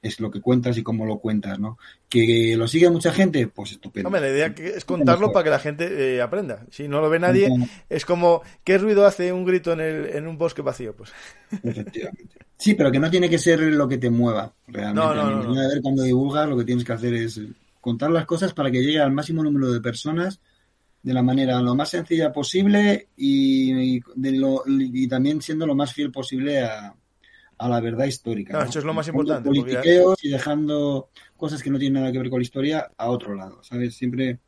es lo que cuentas y cómo lo cuentas, ¿no? Que lo sigue mucha gente, pues estupendo. Hombre, la idea es contarlo para que la gente eh, aprenda. Si no lo ve nadie, es como, ¿qué ruido hace un grito en, el, en un bosque vacío? Pues Efectivamente. Sí, pero que no tiene que ser lo que te mueva, realmente. No, no, no, ver cuando divulgas, lo que tienes que hacer es contar las cosas para que llegue al máximo número de personas de la manera lo más sencilla posible y, y de lo- y también siendo lo más fiel posible a, a la verdad histórica. Eso es lo más Dejando importante, porque- Politiqueos y dejando cosas que no tienen nada que ver con la historia a otro lado, ¿sabes? Siempre,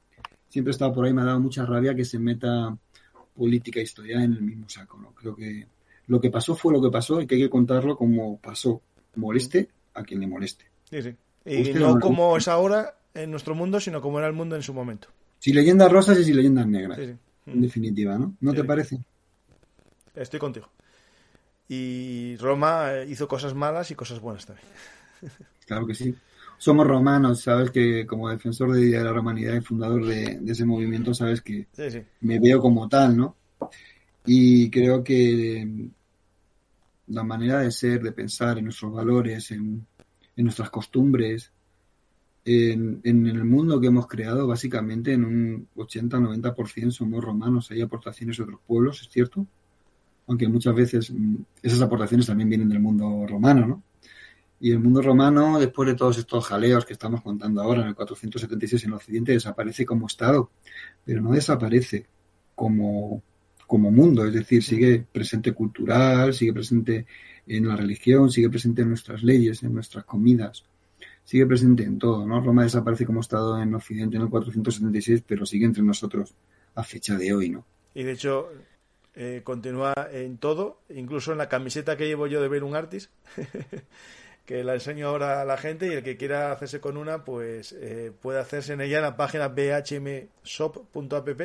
siempre he estado por ahí, me ha dado mucha rabia que se meta política e historia en el mismo saco, ¿no? Creo que lo que pasó fue lo que pasó y que hay que contarlo como pasó, moleste a quien le moleste. sí, sí. Y Usted no como es ahora en nuestro mundo, sino como era el mundo en su momento. Si leyendas rosas y si leyendas negras, Sí, en definitiva, ¿no? ¿No te parece? Estoy contigo. Y Roma eh, hizo cosas malas y cosas buenas también. Claro que sí. Somos romanos, sabes que como defensor de la romanidad y fundador de, ese movimiento, sabes que me veo como tal, ¿no? Y creo que la manera de ser, de pensar en nuestros valores, en, nuestras costumbres, en, en, el mundo que hemos creado, básicamente en un 80-90% somos romanos. Hay aportaciones de otros pueblos, es cierto, aunque muchas veces mm, esas aportaciones también vienen del mundo romano, ¿no? Y el mundo romano, después de todos estos jaleos que estamos contando ahora en el 476 en Occidente, desaparece como Estado, pero no desaparece como, como mundo, es decir, sigue presente cultural, sigue presente en la religión, sigue presente en nuestras leyes, en nuestras comidas, sigue presente en todo, ¿no? Roma desaparece como Estado en Occidente en el 476, pero sigue entre nosotros a fecha de hoy, ¿no? Y de hecho, eh, continúa en todo, incluso en la camiseta que llevo yo de ver un artist, que la enseño ahora a la gente y el que quiera hacerse con una, pues eh, puede hacerse en ella en la página bhmshop.app,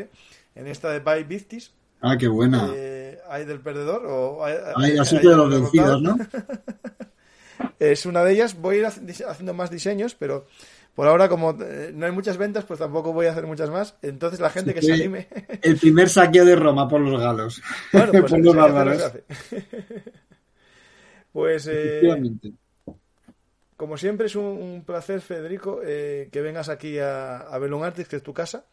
en esta de Buy Biftis. Ah, qué buena. Eh, ¿Hay del perdedor? O hay, así de los vencidos, ¿no? es una de ellas. Voy a ir haciendo más diseños, pero por ahora, como eh, no hay muchas ventas, pues tampoco voy a hacer muchas más. Entonces, la gente que se anime. El primer saqueo de Roma por los galos. Bueno, pues por los bárbaros. pues. Eh, como siempre, es un, placer, Federico, eh, que vengas aquí a, a Belón Artis, que es tu casa.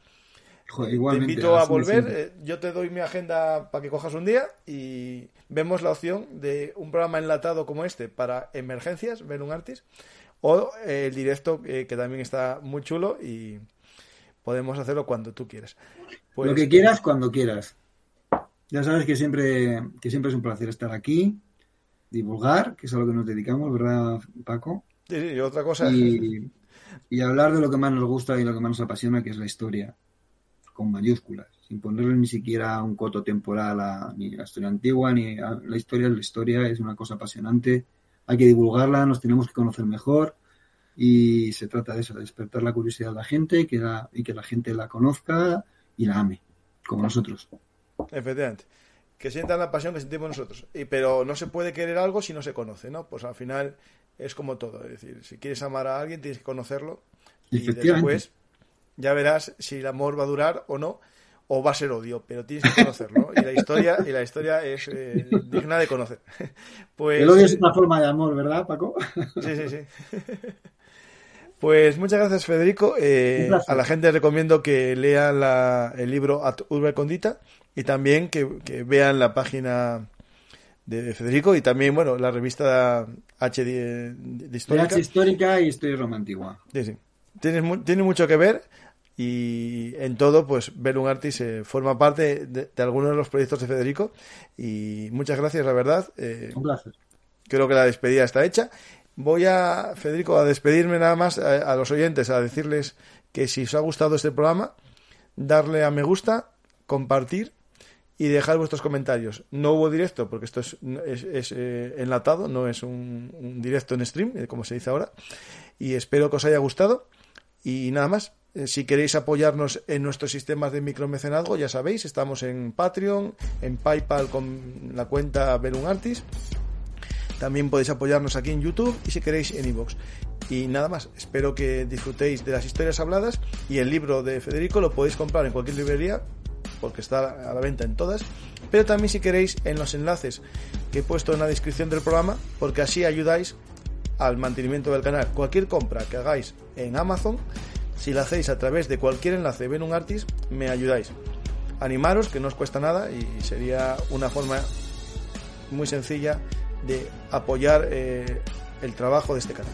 te invito a volver. yo te doy mi agenda para que cojas un día y vemos la opción de un programa enlatado como este para emergencias, Belón Artis o eh, el directo, eh, que también está muy chulo y podemos hacerlo cuando tú quieras. Pues, Lo que quieras, cuando quieras. Ya sabes que siempre, que siempre es un placer estar aquí, divulgar, que es a lo que nos dedicamos, ¿verdad, Paco? Sí, sí, y otra cosa. Y, y hablar de lo que más nos gusta y lo que más nos apasiona, que es la historia, con mayúsculas, sin ponerle ni siquiera un coto temporal a ni la historia antigua, ni a la historia. La historia es una cosa apasionante hay que divulgarla, nos tenemos que conocer mejor y se trata de eso, de despertar la curiosidad de la gente y que la, y que la gente la conozca y la ame, como nosotros. Efectivamente. Que sientan la pasión que sentimos nosotros. Y, pero no se puede querer algo si no se conoce, ¿no? Pues al final es como todo. Es decir, si quieres amar a alguien, tienes que conocerlo. Y después ya verás si el amor va a durar o no o va a ser odio, pero tienes que conocerlo. Y la historia, y la historia es eh, digna de conocer. Pues, el odio es una forma de amor, ¿verdad, Paco? Sí, sí, sí. Pues muchas gracias, Federico. Eh, a la gente recomiendo que lean el libro At Urbe Condita y también que, vean la página de Federico y también, bueno, la revista H de, Histórica. H Histórica y Historia Romantigua. Sí, sí. tiene mucho que ver y en todo, pues Belum Artis eh, forma parte de, algunos de los proyectos de Federico y muchas gracias, la verdad. Eh, Un placer. Creo que la despedida está hecha. Voy a, Federico, a despedirme nada más a, los oyentes, a decirles que si os ha gustado este programa, darle a me gusta, compartir y dejar vuestros comentarios. No hubo directo, porque esto es, es, eh, enlatado, no es un, un directo en stream, como se dice ahora. Y espero que os haya gustado. Y nada más, eh, si queréis apoyarnos en nuestros sistemas de micromecenazgo, ya sabéis, estamos en Patreon, en PayPal con la cuenta Belum Artis. También podéis apoyarnos aquí en YouTube y si queréis en iVoox. Y nada más, espero que disfrutéis de las historias habladas y el libro de Federico lo podéis comprar en cualquier librería porque está a la venta en todas, pero también si queréis en los enlaces que he puesto en la descripción del programa, porque así ayudáis al mantenimiento del canal. Cualquier compra que hagáis en Amazon si lo hacéis a través de cualquier enlace de un Artist, me ayudáis. Animaros, que no os cuesta nada y sería una forma muy sencilla de apoyar eh, el trabajo de este canal.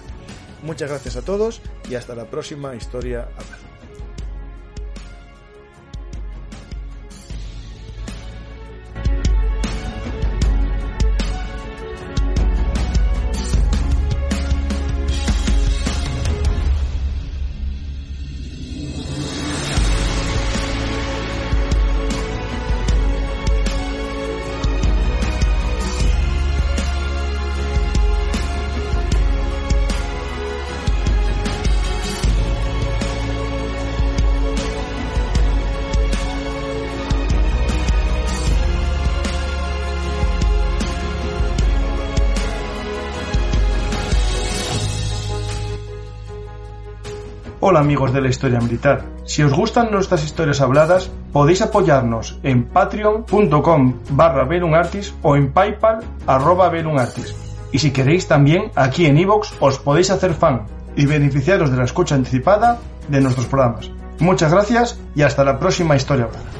Muchas gracias a todos y hasta la próxima historia. Amigos de la historia militar. Si os gustan nuestras historias habladas, podéis apoyarnos en patreon.com barra velunartis o en paypal arroba velunartis. Y si queréis también, aquí en iVoox os podéis hacer fan y beneficiaros de la escucha anticipada de nuestros programas. Muchas gracias y hasta la próxima historia hablada.